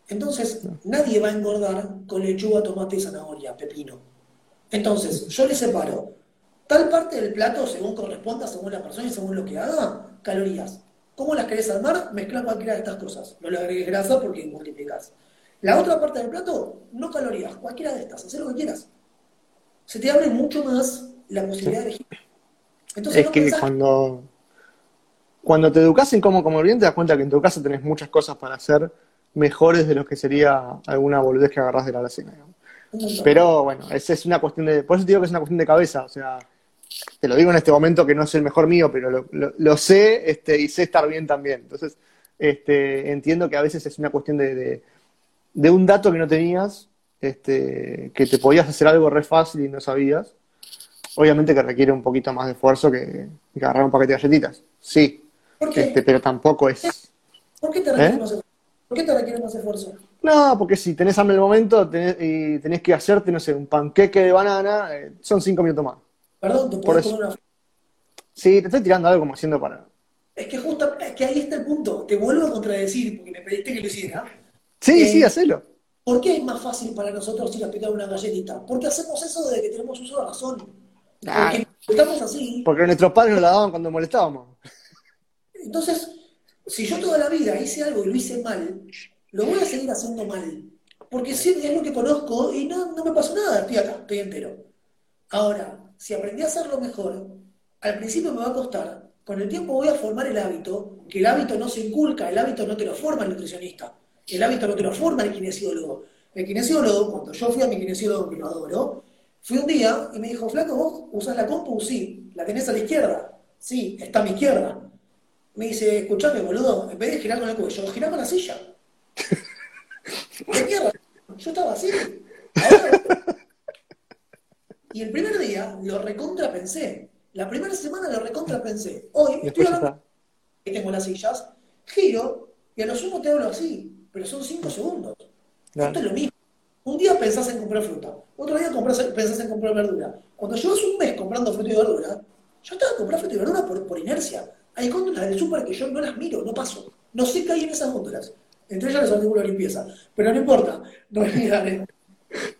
Entonces, nadie va a engordar con lechuga, tomate, zanahoria, pepino. Entonces, yo le separo tal parte del plato, según corresponda, según la persona y según lo que haga, calorías. ¿Cómo las querés armar? Mezclar cualquiera de estas cosas. No le agregues grasa porque multiplicas. La otra parte del plato, no calorías, cualquiera de estas, haz lo que quieras. Se te abre mucho más la posibilidad de elegir. Entonces, es no que pensás- cuando, cuando te educas en cómo comer bien, te das cuenta que en tu casa tenés muchas cosas para hacer mejores de lo que sería alguna boludez que agarrás de la montón. Pero bueno, esa es una cuestión de. Por eso te digo que es una cuestión de cabeza. O sea, te lo digo en este momento que no es el mejor mío, pero lo, lo- lo sé este, y sé estar bien también. Entonces, este, entiendo que a veces es una cuestión de, de, de un dato que no tenías, este, que te podías hacer algo re fácil y no sabías. Obviamente que requiere un poquito más de esfuerzo que, que agarrar un paquete de galletitas. Sí, ¿Por qué? este, pero tampoco es. ¿Por qué te requiere ¿Eh? más esfuerzo? ¿Por qué te requiere más esfuerzo? No, porque si tenés hambre en el momento tenés- y tenés que hacerte, no sé, un panqueque de banana, eh, son cinco minutos más. Perdón, te eso. comer una Sí, te estoy tirando algo como haciendo para. Es que justo, es que ahí está el punto. Te vuelvo a contradecir porque me pediste que lo hiciera. Sí, Eh, sí, hacelo. ¿Por qué es más fácil para nosotros ir a picar una galletita? Porque hacemos eso desde que tenemos uso de razón. Porque estamos así. Porque nuestros padres nos la daban cuando molestábamos. Entonces, si yo toda la vida hice algo y lo hice mal, lo voy a seguir haciendo mal. Porque sí, es lo que conozco y no, no me pasó nada. Estoy acá, estoy entero. Ahora, si aprendí a hacerlo mejor, al principio me va a costar. Con el tiempo voy a formar el hábito, que el hábito no se inculca, el hábito no te lo forma el nutricionista, el hábito no te lo forma el kinesiólogo. El kinesiólogo, cuando yo fui a mi kinesiólogo, que lo adoro, fui un día y me dijo, flaco, ¿vos usás la compu? Sí. ¿La tenés a la izquierda? Sí, está a mi izquierda. Me dice, escuchame, boludo, en vez de girar con el cuello, girá con la silla. ¿De mierda? Yo estaba así. Ahora, y el primer día lo recontrapensé. La primera semana lo recontrapensé. Hoy estoy hablando tengo las sillas, giro y a lo sumo te hablo así, pero son cinco segundos. Claro. Esto es lo mismo. Un día pensás en comprar fruta, otro día compras- pensás en comprar verdura. Cuando llevas un mes comprando fruta y verdura, yo estaba comprando fruta y verdura por, por inercia. Hay góndolas del súper que yo no las miro, no paso. No sé qué hay en esas góndolas. Entre ellas los artículos de limpieza. Pero no importa. No es mi área.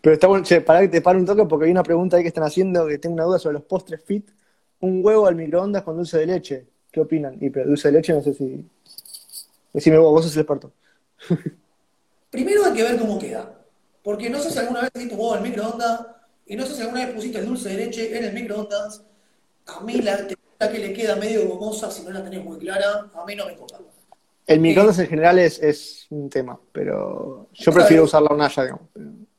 Pero está bueno, che, pará que te paro un toque porque hay una pregunta ahí que están haciendo que tengo una duda sobre los postres fit. Un huevo al microondas con dulce de leche. ¿Qué opinan? Y pero dulce de leche no sé si. Decime vos, vos sos el experto. Primero hay que ver cómo queda. Porque no sé si alguna vez hiciste huevo en el microondas y no sé si alguna vez pusiste el dulce de leche en el microondas. A mí la que le queda medio gomosa si no la tenés muy clara, a mí no me copa. El microondas en general es, es un tema, pero yo prefiero usar la hornalla, digamos.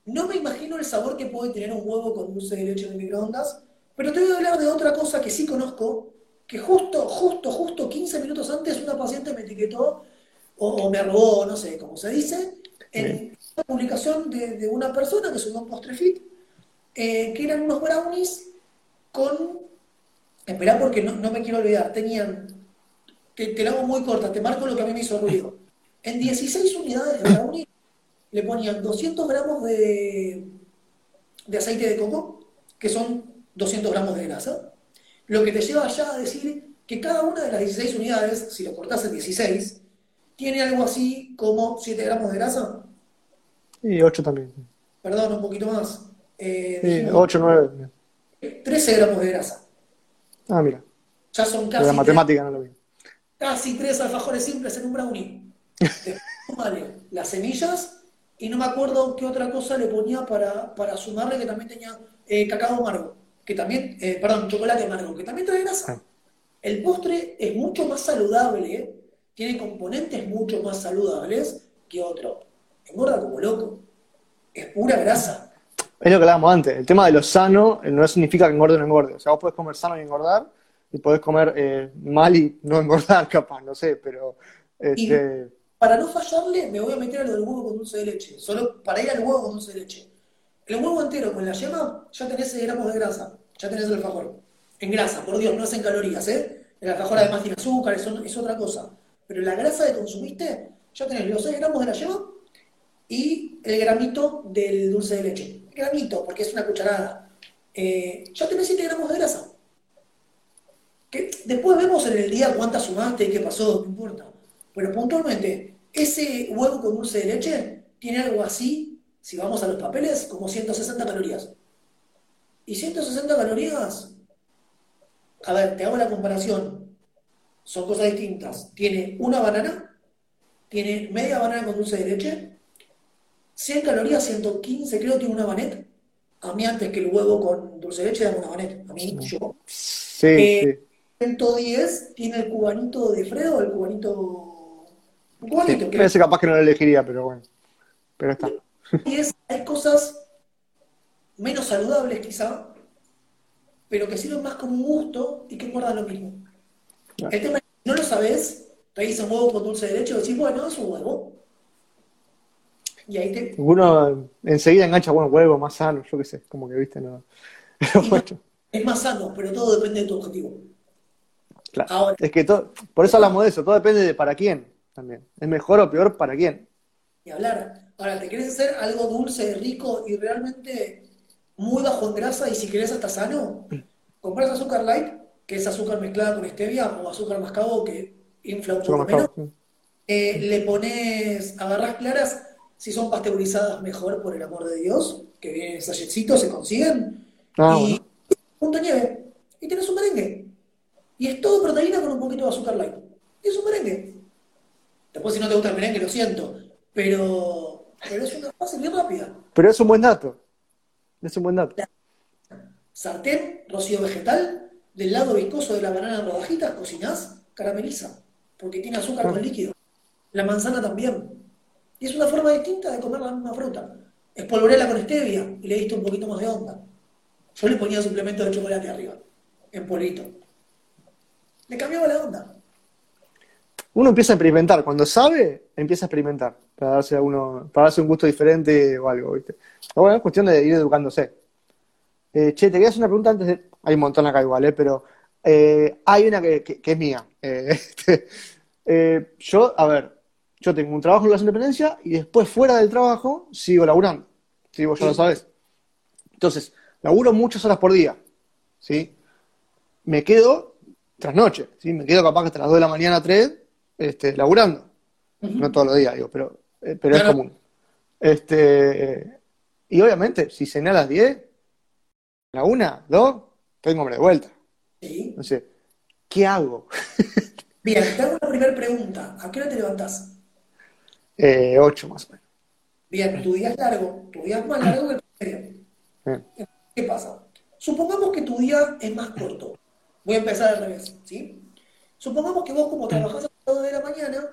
No me imagino el sabor que puede tener un huevo con dulce de leche en el microondas, pero te voy a hablar de otra cosa que sí conozco, que justo, justo, justo 15 minutos antes una paciente me etiquetó o, o me robó, no sé cómo se dice, en una publicación de, de una persona que subió un postre fit, eh, que eran unos brownies con, esperá porque no, no me quiero olvidar, tenían, te, te la hago muy corta, te marco lo que a mí me hizo ruido. En 16 unidades de brownie le ponían 200 gramos de, de aceite de coco, que son 200 gramos de grasa, lo que te lleva ya a decir que cada una de las 16 unidades, si lo cortás en 16, tiene algo así como 7 gramos de grasa, Y 8 también. perdón, un poquito más, eh, Sí, dijimos 8, 9. 13 gramos de grasa. Ah, mira. Ya son La casi, tres, matemática no lo vi. casi tres alfajores simples en un brownie. Vale, las semillas y no me acuerdo qué otra cosa le ponía para, para sumarle que también tenía eh, cacao amargo, que también, eh, perdón, chocolate amargo, que también trae grasa. Ah. El postre es mucho más saludable, tiene componentes mucho más saludables que otro. Engorda como loco. Es pura grasa. Es lo que hablábamos antes. El tema de lo sano eh, no significa que engorde o no engorde. O sea, vos podés comer sano y engordar, y podés comer eh, mal y no engordar, capaz, no sé, pero. Este, Para no fallarle, me voy a meter a lo del huevo con dulce de leche. Solo para ir al huevo con dulce de leche. El huevo entero con la yema, ya tenés 6 gramos de grasa. Ya tenés el alfajor. En grasa, por Dios, no es en calorías, ¿eh? El alfajor además tiene azúcar, es, es otra cosa. Pero la grasa que consumiste, ya tenés los 6 gramos de la yema y el gramito del dulce de leche. Gramito, porque es una cucharada. Eh, ya tenés 7 gramos de grasa. Que después vemos en el día cuánta sumaste y qué pasó, no importa. Pero puntualmente, ese huevo con dulce de leche tiene algo así, si vamos a los papeles, como 160 calorías. Y 160 calorías, a ver, te hago la comparación. Son cosas distintas. Tiene una banana, tiene media banana con dulce de leche, 100 calorías, 115 creo tiene una banet. A mí antes que el huevo con dulce de leche dame una banet. A mí, yo. sí, Eh, sí. 110 tiene el cubanito de Fredo, el cubanito... Un cubanito, Sí, que ese capaz que no lo elegiría, pero bueno. Pero está. Y es, hay cosas menos saludables quizá, pero que sirven más como un gusto y que guardan lo mismo. Claro. El tema es que no lo sabes, pedís un huevo con dulce de leche y decís, bueno, es un huevo. Y ahí te... Uno enseguida engancha, bueno, huevo, más sano, yo qué sé, como que viste, no. Es más sano, pero todo depende de tu objetivo. claro. Ahora, Es que todo, por eso hablamos de eso, todo depende de para quién también. ¿Es mejor o peor para quién? y hablar. Ahora, ¿te querés hacer algo dulce, rico y realmente muy bajo en grasa y si querés hasta sano? Comprás azúcar light, que es azúcar mezclada con stevia, o azúcar mascabo que infla un poco menos. sí. Eh, le pones, agarrás claras, si son pasteurizadas mejor, por el amor de Dios, que vienen en se consiguen, Ah, y bueno. punto nieve, y tenés un merengue. Y es todo proteína con un poquito de azúcar light. Y es un merengue. Después si no te gusta el merengue, lo siento, pero, pero es una fase bien rápida. Pero es un buen dato. Es un buen dato. Sartén, rocío vegetal, del lado viscoso de la banana en rodajitas, cocinás, carameliza, porque tiene azúcar con líquido. La manzana también. Y es una forma distinta de comer la misma fruta. Espolvoreala con stevia y le diste un poquito más de onda. Yo le ponía suplemento de chocolate arriba, en polvito. Le cambiaba la onda. Uno empieza a experimentar. Cuando sabe, empieza a experimentar. Para darse, a uno, para darse un gusto diferente o algo, ¿viste? Pero bueno, es cuestión de ir educándose. Eh, che, te quería hacer una pregunta antes de. Hay un montón acá igual, ¿eh? Pero eh, hay una que, que- que es mía. Eh, este, eh, yo, a ver, yo tengo un trabajo en la independencia y después fuera del trabajo sigo laburando. ¿Sí? Vos ya lo Sí. sabés. Entonces, laburo muchas horas por día. ¿Sí? Me quedo trasnoche. ¿sí? Me quedo capaz que hasta las 2 de la mañana, 3, este, laburando. No todos los días, digo, pero, pero es común. Este, y obviamente, si cené a las 10, a la 1, 2, tengo hambre de vuelta. ¿Sí? Entonces, ¿qué hago? Bien, te hago una primera pregunta. ¿A qué hora te levantás? Eh, 8 más o menos. Bien, tu día es largo, tu día es más largo que el promedio. Eh, ¿Qué pasa? Supongamos que tu día es más corto. Voy a empezar al revés, ¿sí? Supongamos que vos, como trabajás a las 2 de la mañana,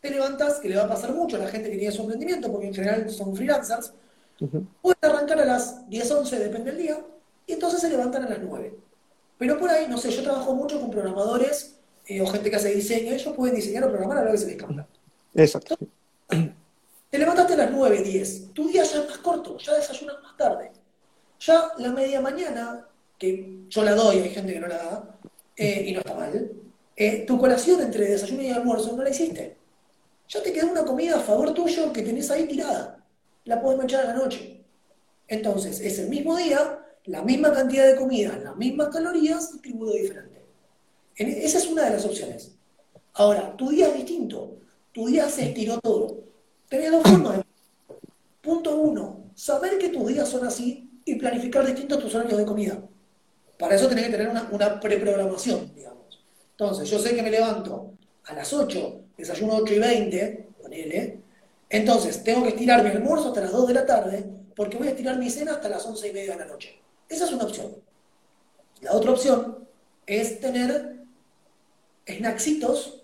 te levantas, que le va a pasar mucho a la gente que tiene su emprendimiento, porque en general son freelancers, ujú. pueden arrancar a las 10, 11, depende del día, y entonces se levantan a las 9. Pero por ahí, no sé, yo trabajo mucho con programadores eh, o gente que hace diseño, ellos pueden diseñar o programar a la vez que se les canta. Exacto. Te levantaste a las 9, 10. Tu día ya es más corto, ya desayunas más tarde. Ya la media mañana, que yo la doy, hay gente que no la da, eh, y no está mal, eh, tu colación entre desayuno y almuerzo no la hiciste. Ya te quedó una comida a favor tuyo que tenés ahí tirada. La podés manchar a la noche. Entonces, es el mismo día, la misma cantidad de comida, las mismas calorías, distribuido diferente. En- esa es una de las opciones. Ahora, tu día es distinto. Tu día se estiró todo. Tenés dos formas Punto uno, saber que tus días son así y planificar distintos tus horarios de comida. Para eso tenés que tener una, una preprogramación, digamos. Entonces, yo sé que me levanto a las 8, desayuno 8 y 20, ponele. Entonces, tengo que estirar mi almuerzo hasta las 2 de la tarde, porque voy a estirar mi cena hasta las 11 y media de la noche. Esa es una opción. La otra opción es tener snacksitos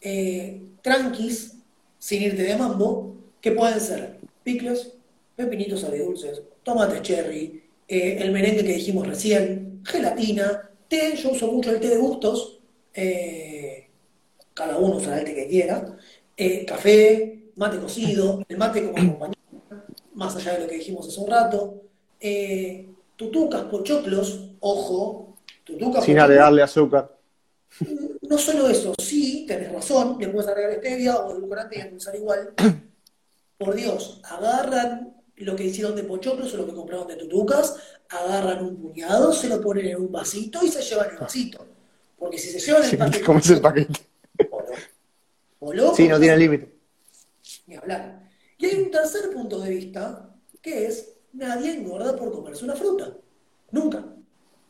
eh, tranquis, sin irte de mambo, que pueden ser picles, pepinitos agridulces, tomate cherry, eh, el merengue que dijimos recién, gelatina, té, yo uso mucho el té de gustos, eh, cada uno usa el té que quiera, café, mate cocido, el mate como compañía, más allá de lo que dijimos hace un rato, tutucas, pochoclos, ojo, tutucas. Sin agregarle azúcar. No solo eso, sí, tenés razón, le puedes agregar stevia o edulcorante y endulzar igual. Por Dios, agarran lo que hicieron de pochoclos o lo que compraron de tutucas, agarran un puñado, se lo ponen en un vasito y se llevan el vasito. Porque si se llevan el paquete. ¿Cómo es el paquete? O loco, sí, no tiene límite. Ni hablar. Y hay un tercer punto de vista, que es nadie engorda por comerse una fruta. Nunca.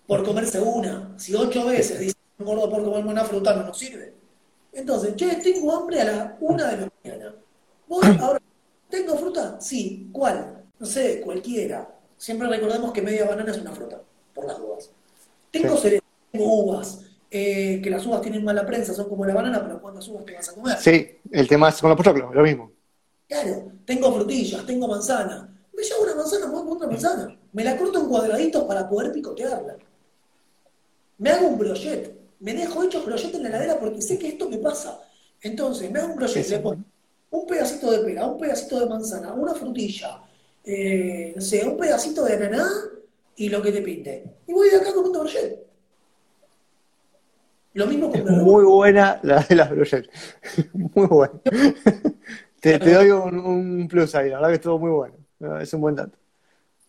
Por comerse una. Si ocho veces dice engordo por comerme una fruta, no nos sirve. Entonces, che, tengo hambre a la una de la mañana. ¿Vos ahora tengo fruta? Sí. ¿Cuál? No sé, cualquiera. Siempre recordemos que media banana es una fruta, por las dudas. Tengo cereales, tengo uvas. Eh, que las uvas tienen mala prensa, son como la banana, pero ¿cuántas uvas te vas a comer? Sí, el tema es con los pochoclos, lo mismo. Claro, tengo frutillas, tengo manzana me llevo una manzana, me hago otra manzana. Me la corto en cuadraditos para poder picotearla. Me hago un brochet. Me dejo hecho brochet en la heladera porque sé que esto me pasa. Entonces, me hago un brochet, le pongo un pedacito de pera, un pedacito de manzana, una frutilla, eh, no sé, un pedacito de ananá y lo que te pinte. Y voy de acá comiendo brochet. Lo mismo con Muy buena la de las brochet. muy buena. te, doy un, un, plus ahí, la verdad que estuvo muy bueno es un buen dato.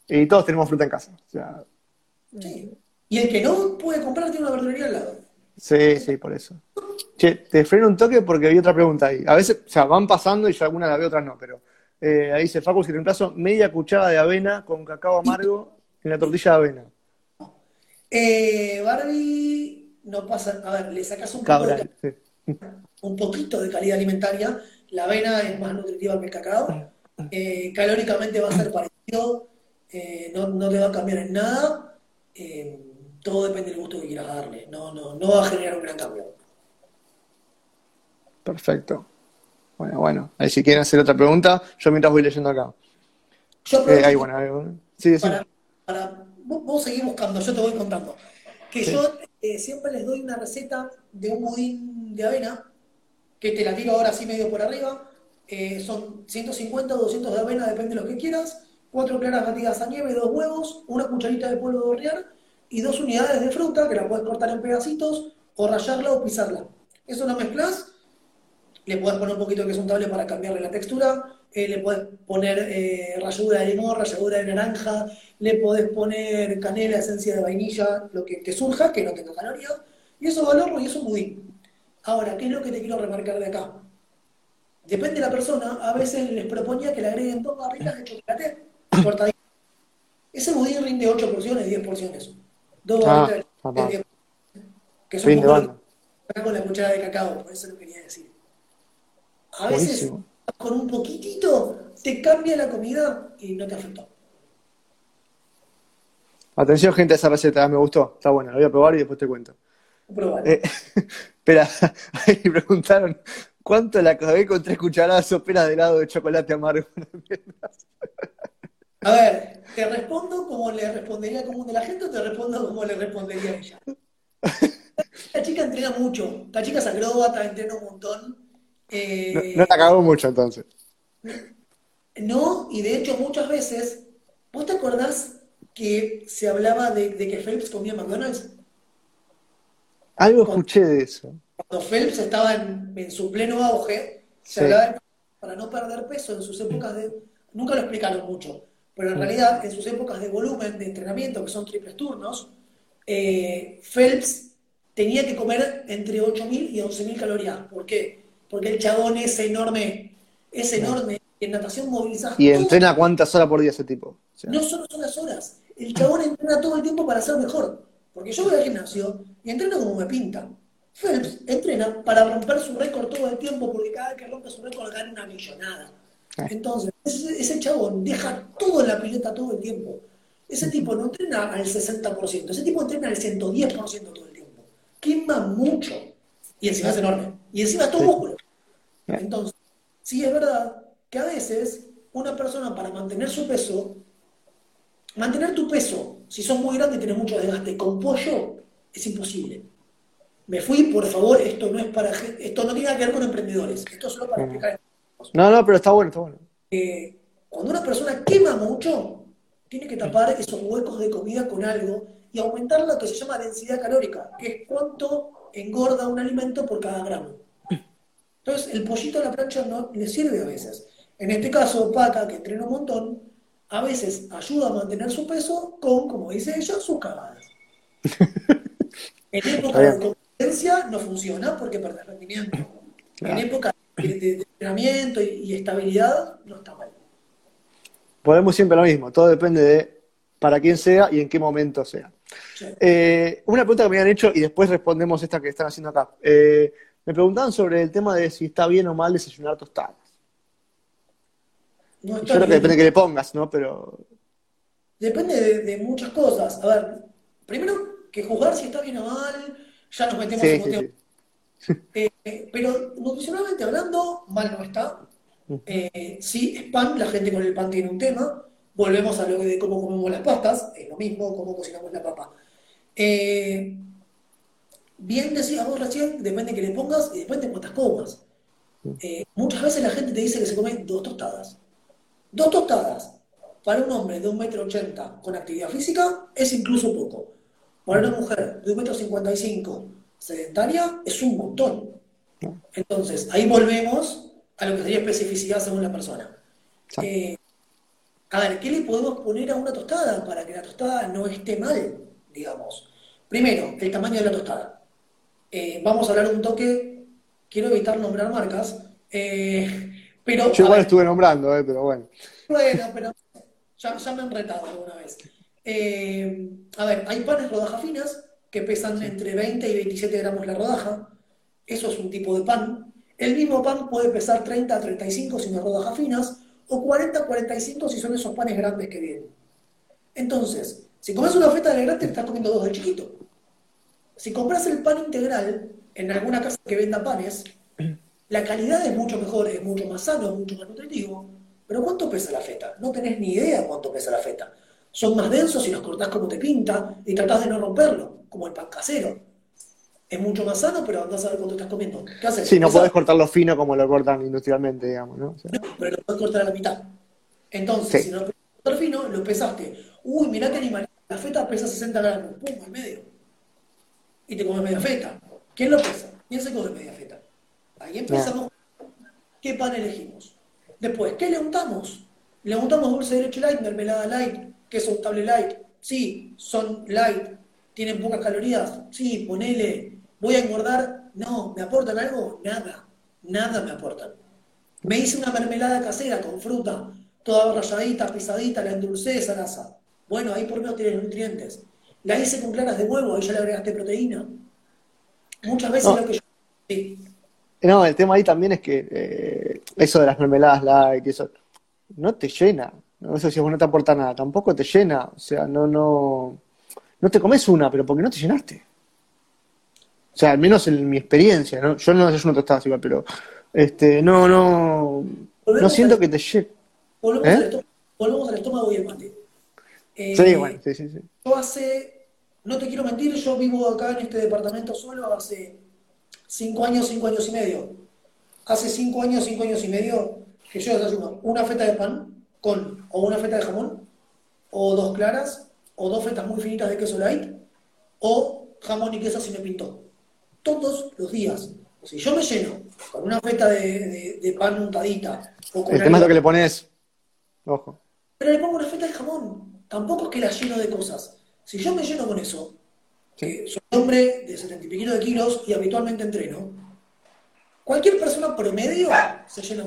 Y todos tenemos fruta en casa. sí. Y el que no puede comprarte una verdulería al lado. Sí, sí, por eso. Che, te freno un toque porque hay otra pregunta ahí. A veces, o sea, van pasando y yo algunas la veo, otras no, pero eh, ahí dice Facu, si reemplazo media cuchara de avena con cacao amargo en la tortilla de avena. Eh, Barbie, no pasa, a ver, le sacas un, un poquito de calidad alimentaria. La avena es más nutritiva que el cacao eh, calóricamente va a ser parecido, eh, no, te va a cambiar en nada, eh, todo depende del gusto que quieras darle, no, no, no va a generar un gran cambio. Perfecto. Bueno, bueno, ahí si quieren hacer otra pregunta, yo mientras voy leyendo acá. Yo ahí, bueno, sí, para, para, vos, seguís buscando, yo te voy contando. Que yo siempre les doy una receta de un budín de avena, que te la tiro ahora así medio por arriba, eh, son 150 o 200 de avena, depende de lo que quieras, cuatro claras batidas a nieve, dos huevos, una cucharita de polvo de hornear y dos unidades de fruta que la puedes cortar en pedacitos o rallarla o pisarla. Eso lo mezclas, le puedes poner un poquito de queso untable para cambiarle la textura, eh, le puedes poner eh, ralladura de limón, ralladura de naranja, le puedes poner canela, esencia de vainilla, lo que te surja, que no tenga calorías, y eso va al horno y es un. Ahora, ¿qué es lo que te quiero remarcar de acá? Depende de la persona, a veces les proponía que le agreguen dos barritas de chocolate cortaditas. Ese budín rinde 8 porciones, 10 porciones. Dos ah, barritas de chocolate, que son como con la cuchara de cacao, por eso lo quería decir. A veces, con un poquitito, te cambia la comida y no te afectó. Atención, gente, a esa receta, me gustó, está buena, la voy a probar y después te cuento. Eh, espera, ahí preguntaron ¿Cuánto la acabé con tres cucharadas soperas de helado de chocolate amargo? A ver, ¿te respondo como le respondería común de la gente o te respondo como le respondería ella? La chica entrena mucho, la chica es acróbata, entrena un montón. Eh, no, no, la acabó mucho entonces. No, y de hecho muchas veces, ¿vos te acordás que se hablaba de, que Phelps comía McDonald's? Algo escuché de eso cuando Phelps estaba en, su pleno auge, se hablaba para no perder peso en sus épocas de. Nunca lo explicaron mucho, pero en mm. realidad en sus épocas de volumen de entrenamiento, que son triples turnos, eh, Phelps tenía que comer entre 8.000 y 11.000 calorías. ¿Por qué? Porque el chabón es enorme, es enorme. En natación movilizada. ¿Y entrena cuántas horas por día ese tipo? no solo son las horas. El chabón entrena todo el tiempo para ser mejor. Porque yo voy al gimnasio y entreno como me pinta. Phelps entrena para romper su récord todo el tiempo, porque cada vez que rompe su récord gana una millonada. Entonces, ese, chabón deja todo en la pileta todo el tiempo. ese tipo no entrena al 60%, ese tipo entrena al 110% todo el tiempo. Quema mucho. Y encima es enorme. Y encima es todo músculo. Entonces, sí es verdad que a veces una persona para mantener su peso, mantener tu peso, si sos muy grande y tienes mucho desgaste, con pollo es imposible. Me fui, por favor, esto no es para esto no tiene que ver con emprendedores, esto es solo para explicar. No, no, pero está bueno, está bueno. Eh, cuando una persona quema mucho, tiene que tapar esos huecos de comida con algo y aumentar lo que se llama densidad calórica, que es cuánto engorda un alimento por cada gramo. Entonces, el pollito a la plancha no le sirve a veces. En este caso, Paca, que entrena un montón, a veces ayuda a mantener su peso con, como dice ella, sus cagadas. en época de competencia no funciona porque pierde rendimiento. En época de, entrenamiento y, estabilidad no está mal. Podemos siempre lo mismo, todo depende de para quién sea y en qué momento sea. Eh, una pregunta que me habían hecho y después respondemos esta que están haciendo acá. Eh, me preguntaban sobre el tema de si está bien o mal desayunar tostadas. Yo creo que depende de que le pongas, ¿no? Pero. Depende de, muchas cosas. A ver, primero que juzgar si está bien o mal, ya nos metemos en un eh, pero nutricionalmente hablando, mal no está. Eh, sí, es pan, la gente con el pan tiene un tema. Volvemos a lo de cómo comemos las pastas, es lo mismo, cómo cocinamos la papa. Eh, bien decíamos recién, depende de que le pongas y depende de cuántas comas. Eh, muchas veces la gente te dice que se come dos tostadas. Dos tostadas para un hombre de un metro ochenta con actividad física es incluso poco. Para una mujer de un metro cincuenta y cinco sedentaria es un montón. Entonces, ahí volvemos a lo que sería especificidad según la persona. Eh, a ver, ¿qué le podemos poner a una tostada para que la tostada no esté mal, digamos? Primero, el tamaño de la tostada. Eh, vamos a hablar un toque, quiero evitar nombrar marcas, eh, pero... Yo igual estuve nombrando, eh, pero bueno. Bueno, pero ya, me han retado alguna vez. A ver, hay panes rodajas finas que pesan entre 20 y 27 gramos la rodaja. Eso es un tipo de pan. El mismo pan puede pesar 30 a 35 si no rodajas finas, o 40 a 45 si son esos panes grandes que vienen. Entonces, si comes una feta de grande, te estás comiendo dos de chiquito. Si compras el pan integral en alguna casa que venda panes, la calidad es mucho mejor, es mucho más sano, mucho más nutritivo. Pero ¿cuánto pesa la feta? No tenés ni idea cuánto pesa la feta. Son más densos si los cortás como te pinta y tratás de no romperlo, como el pan casero. Es mucho más sano, pero andás a ver cuánto estás comiendo. ¿Qué haces? Sí, no podés cortarlo fino como lo cortan industrialmente, digamos, ¿no? no pero lo podés cortar a la mitad. Entonces, si no lo cortar fino, lo pesaste. Uy, mirá qué animal. La feta pesa 60 gramos. Pum, al medio y te comes media feta. ¿Quién lo pesa? ¿Quién se come media feta? Ahí empezamos. ¿Qué pan elegimos? Después, ¿qué le untamos? Le untamos dulce de leche light, mermelada light, queso untable light. Sí, son light. ¿Tienen pocas calorías? Sí, ponele. ¿Voy a engordar? No. ¿Me aportan algo? Nada. Nada me aportan. Me hice una mermelada casera con fruta, toda rayadita, pisadita, la endulcé esa grasa. Bueno, ahí por lo menos tienes nutrientes. La hice con claras de huevo, ahí ya le agregaste proteína. Muchas veces lo que yo... No, el tema ahí también es que eh, eso de las mermeladas light eso no te llena. ¿No? Eso si vos no te aporta nada, tampoco te llena. O sea, no, no, no te comes una, pero porque no te llenaste. O sea, al menos en mi experiencia, ¿no? Yo no una tostada igual, pero este, no, no, no siento que te llene. Volvemos, ¿Eh? al estómago y el mate. Eh, sí, bueno, sí, sí, sí. Yo hace, no te quiero mentir, yo vivo acá en este departamento solo hace cinco años, cinco años y medio. Hace cinco años, cinco años y medio que yo desayuno una feta de pan con o una feta de jamón, o dos claras, o dos fetas muy finitas de queso light, o jamón y queso si me pintó. Todos los días. Si yo me lleno con una feta de, pan untadita, o con el tema es lo que le pones. Ojo. Pero le pongo una feta de jamón tampoco es que la lleno de cosas. Si yo me lleno con eso, que soy hombre de 70 y pico de kilos y habitualmente entreno, cualquier persona promedio se llena.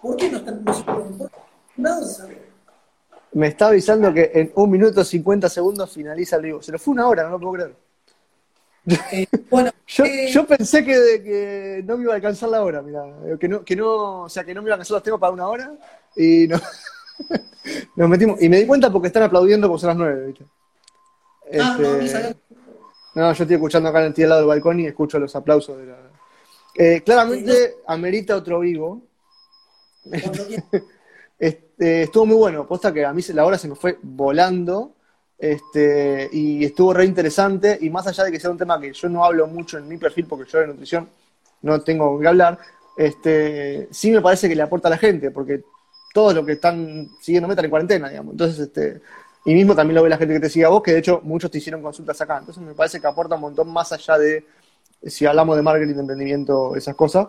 ¿Por qué no están Nada sabe. Me está avisando que en un minuto 50 segundos finaliza el vivo. Se lo fue una hora, no lo puedo creer. Eh, bueno, yo, eh, yo, pensé que, que, no me iba a alcanzar la hora, mira, que no, que no, o sea, que no me iba a alcanzar los temas para una hora y no. Nos metimos. Y me di cuenta porque están aplaudiendo por ser las nueve, ¿viste? Ah, no, Este, no, yo estoy escuchando acá en el lado del balcón y escucho los aplausos de la. Eh, claramente amerita otro vivo. Este, estuvo muy bueno, posta que a mí la hora se me fue volando. Este, y estuvo re interesante. Y más allá de que sea un tema que yo no hablo mucho en mi perfil, porque yo de nutrición no tengo que hablar, este, sí me parece que le aporta a la gente, porque todos los que están siguiéndome están en cuarentena, digamos. Entonces, este, y mismo también lo ve la gente que te sigue a vos, que de hecho muchos te hicieron consultas acá. Entonces me parece que aporta un montón más allá de si hablamos de marketing, de emprendimiento, esas cosas.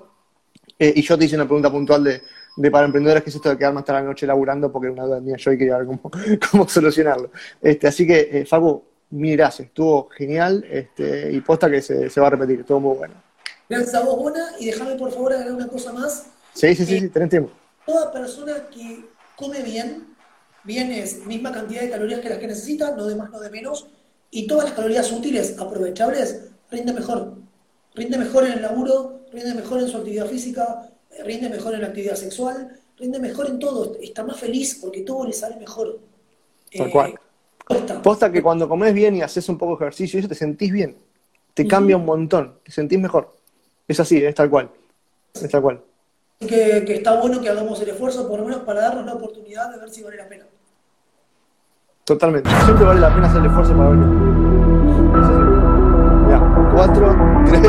Eh, y yo te hice una pregunta puntual de, de para emprendedores, que es esto de quedarme hasta la noche laburando, porque era una duda mía yo y quería ver cómo, cómo solucionarlo. Este, así que, eh, Facu, mil gracias, estuvo genial este, y posta que se, se va a repetir, estuvo muy bueno. Gracias a vos, Bona, y déjame por favor agregar una cosa más. Sí, sí, sí, sí, tenés tiempo. Toda persona que come bien, bien es misma cantidad de calorías que las que necesita, no de más, no de menos, y todas las calorías útiles, aprovechables, rinde mejor. Rinde mejor en el laburo, rinde mejor en su actividad física, eh, rinde mejor en la actividad sexual, rinde mejor en todo, está más feliz porque todo le sale mejor. Tal cual. cuesta. Posta que cuando comes bien y haces un poco de ejercicio eso te sentís bien, te cambia un montón, te sentís mejor. Es así, es tal cual. Es tal cual. Que, que está bueno que hagamos el esfuerzo, por lo menos para darnos la oportunidad de ver si vale la pena. Totalmente. Siempre vale la pena hacer el esfuerzo para venir. Ya, cuatro, tres,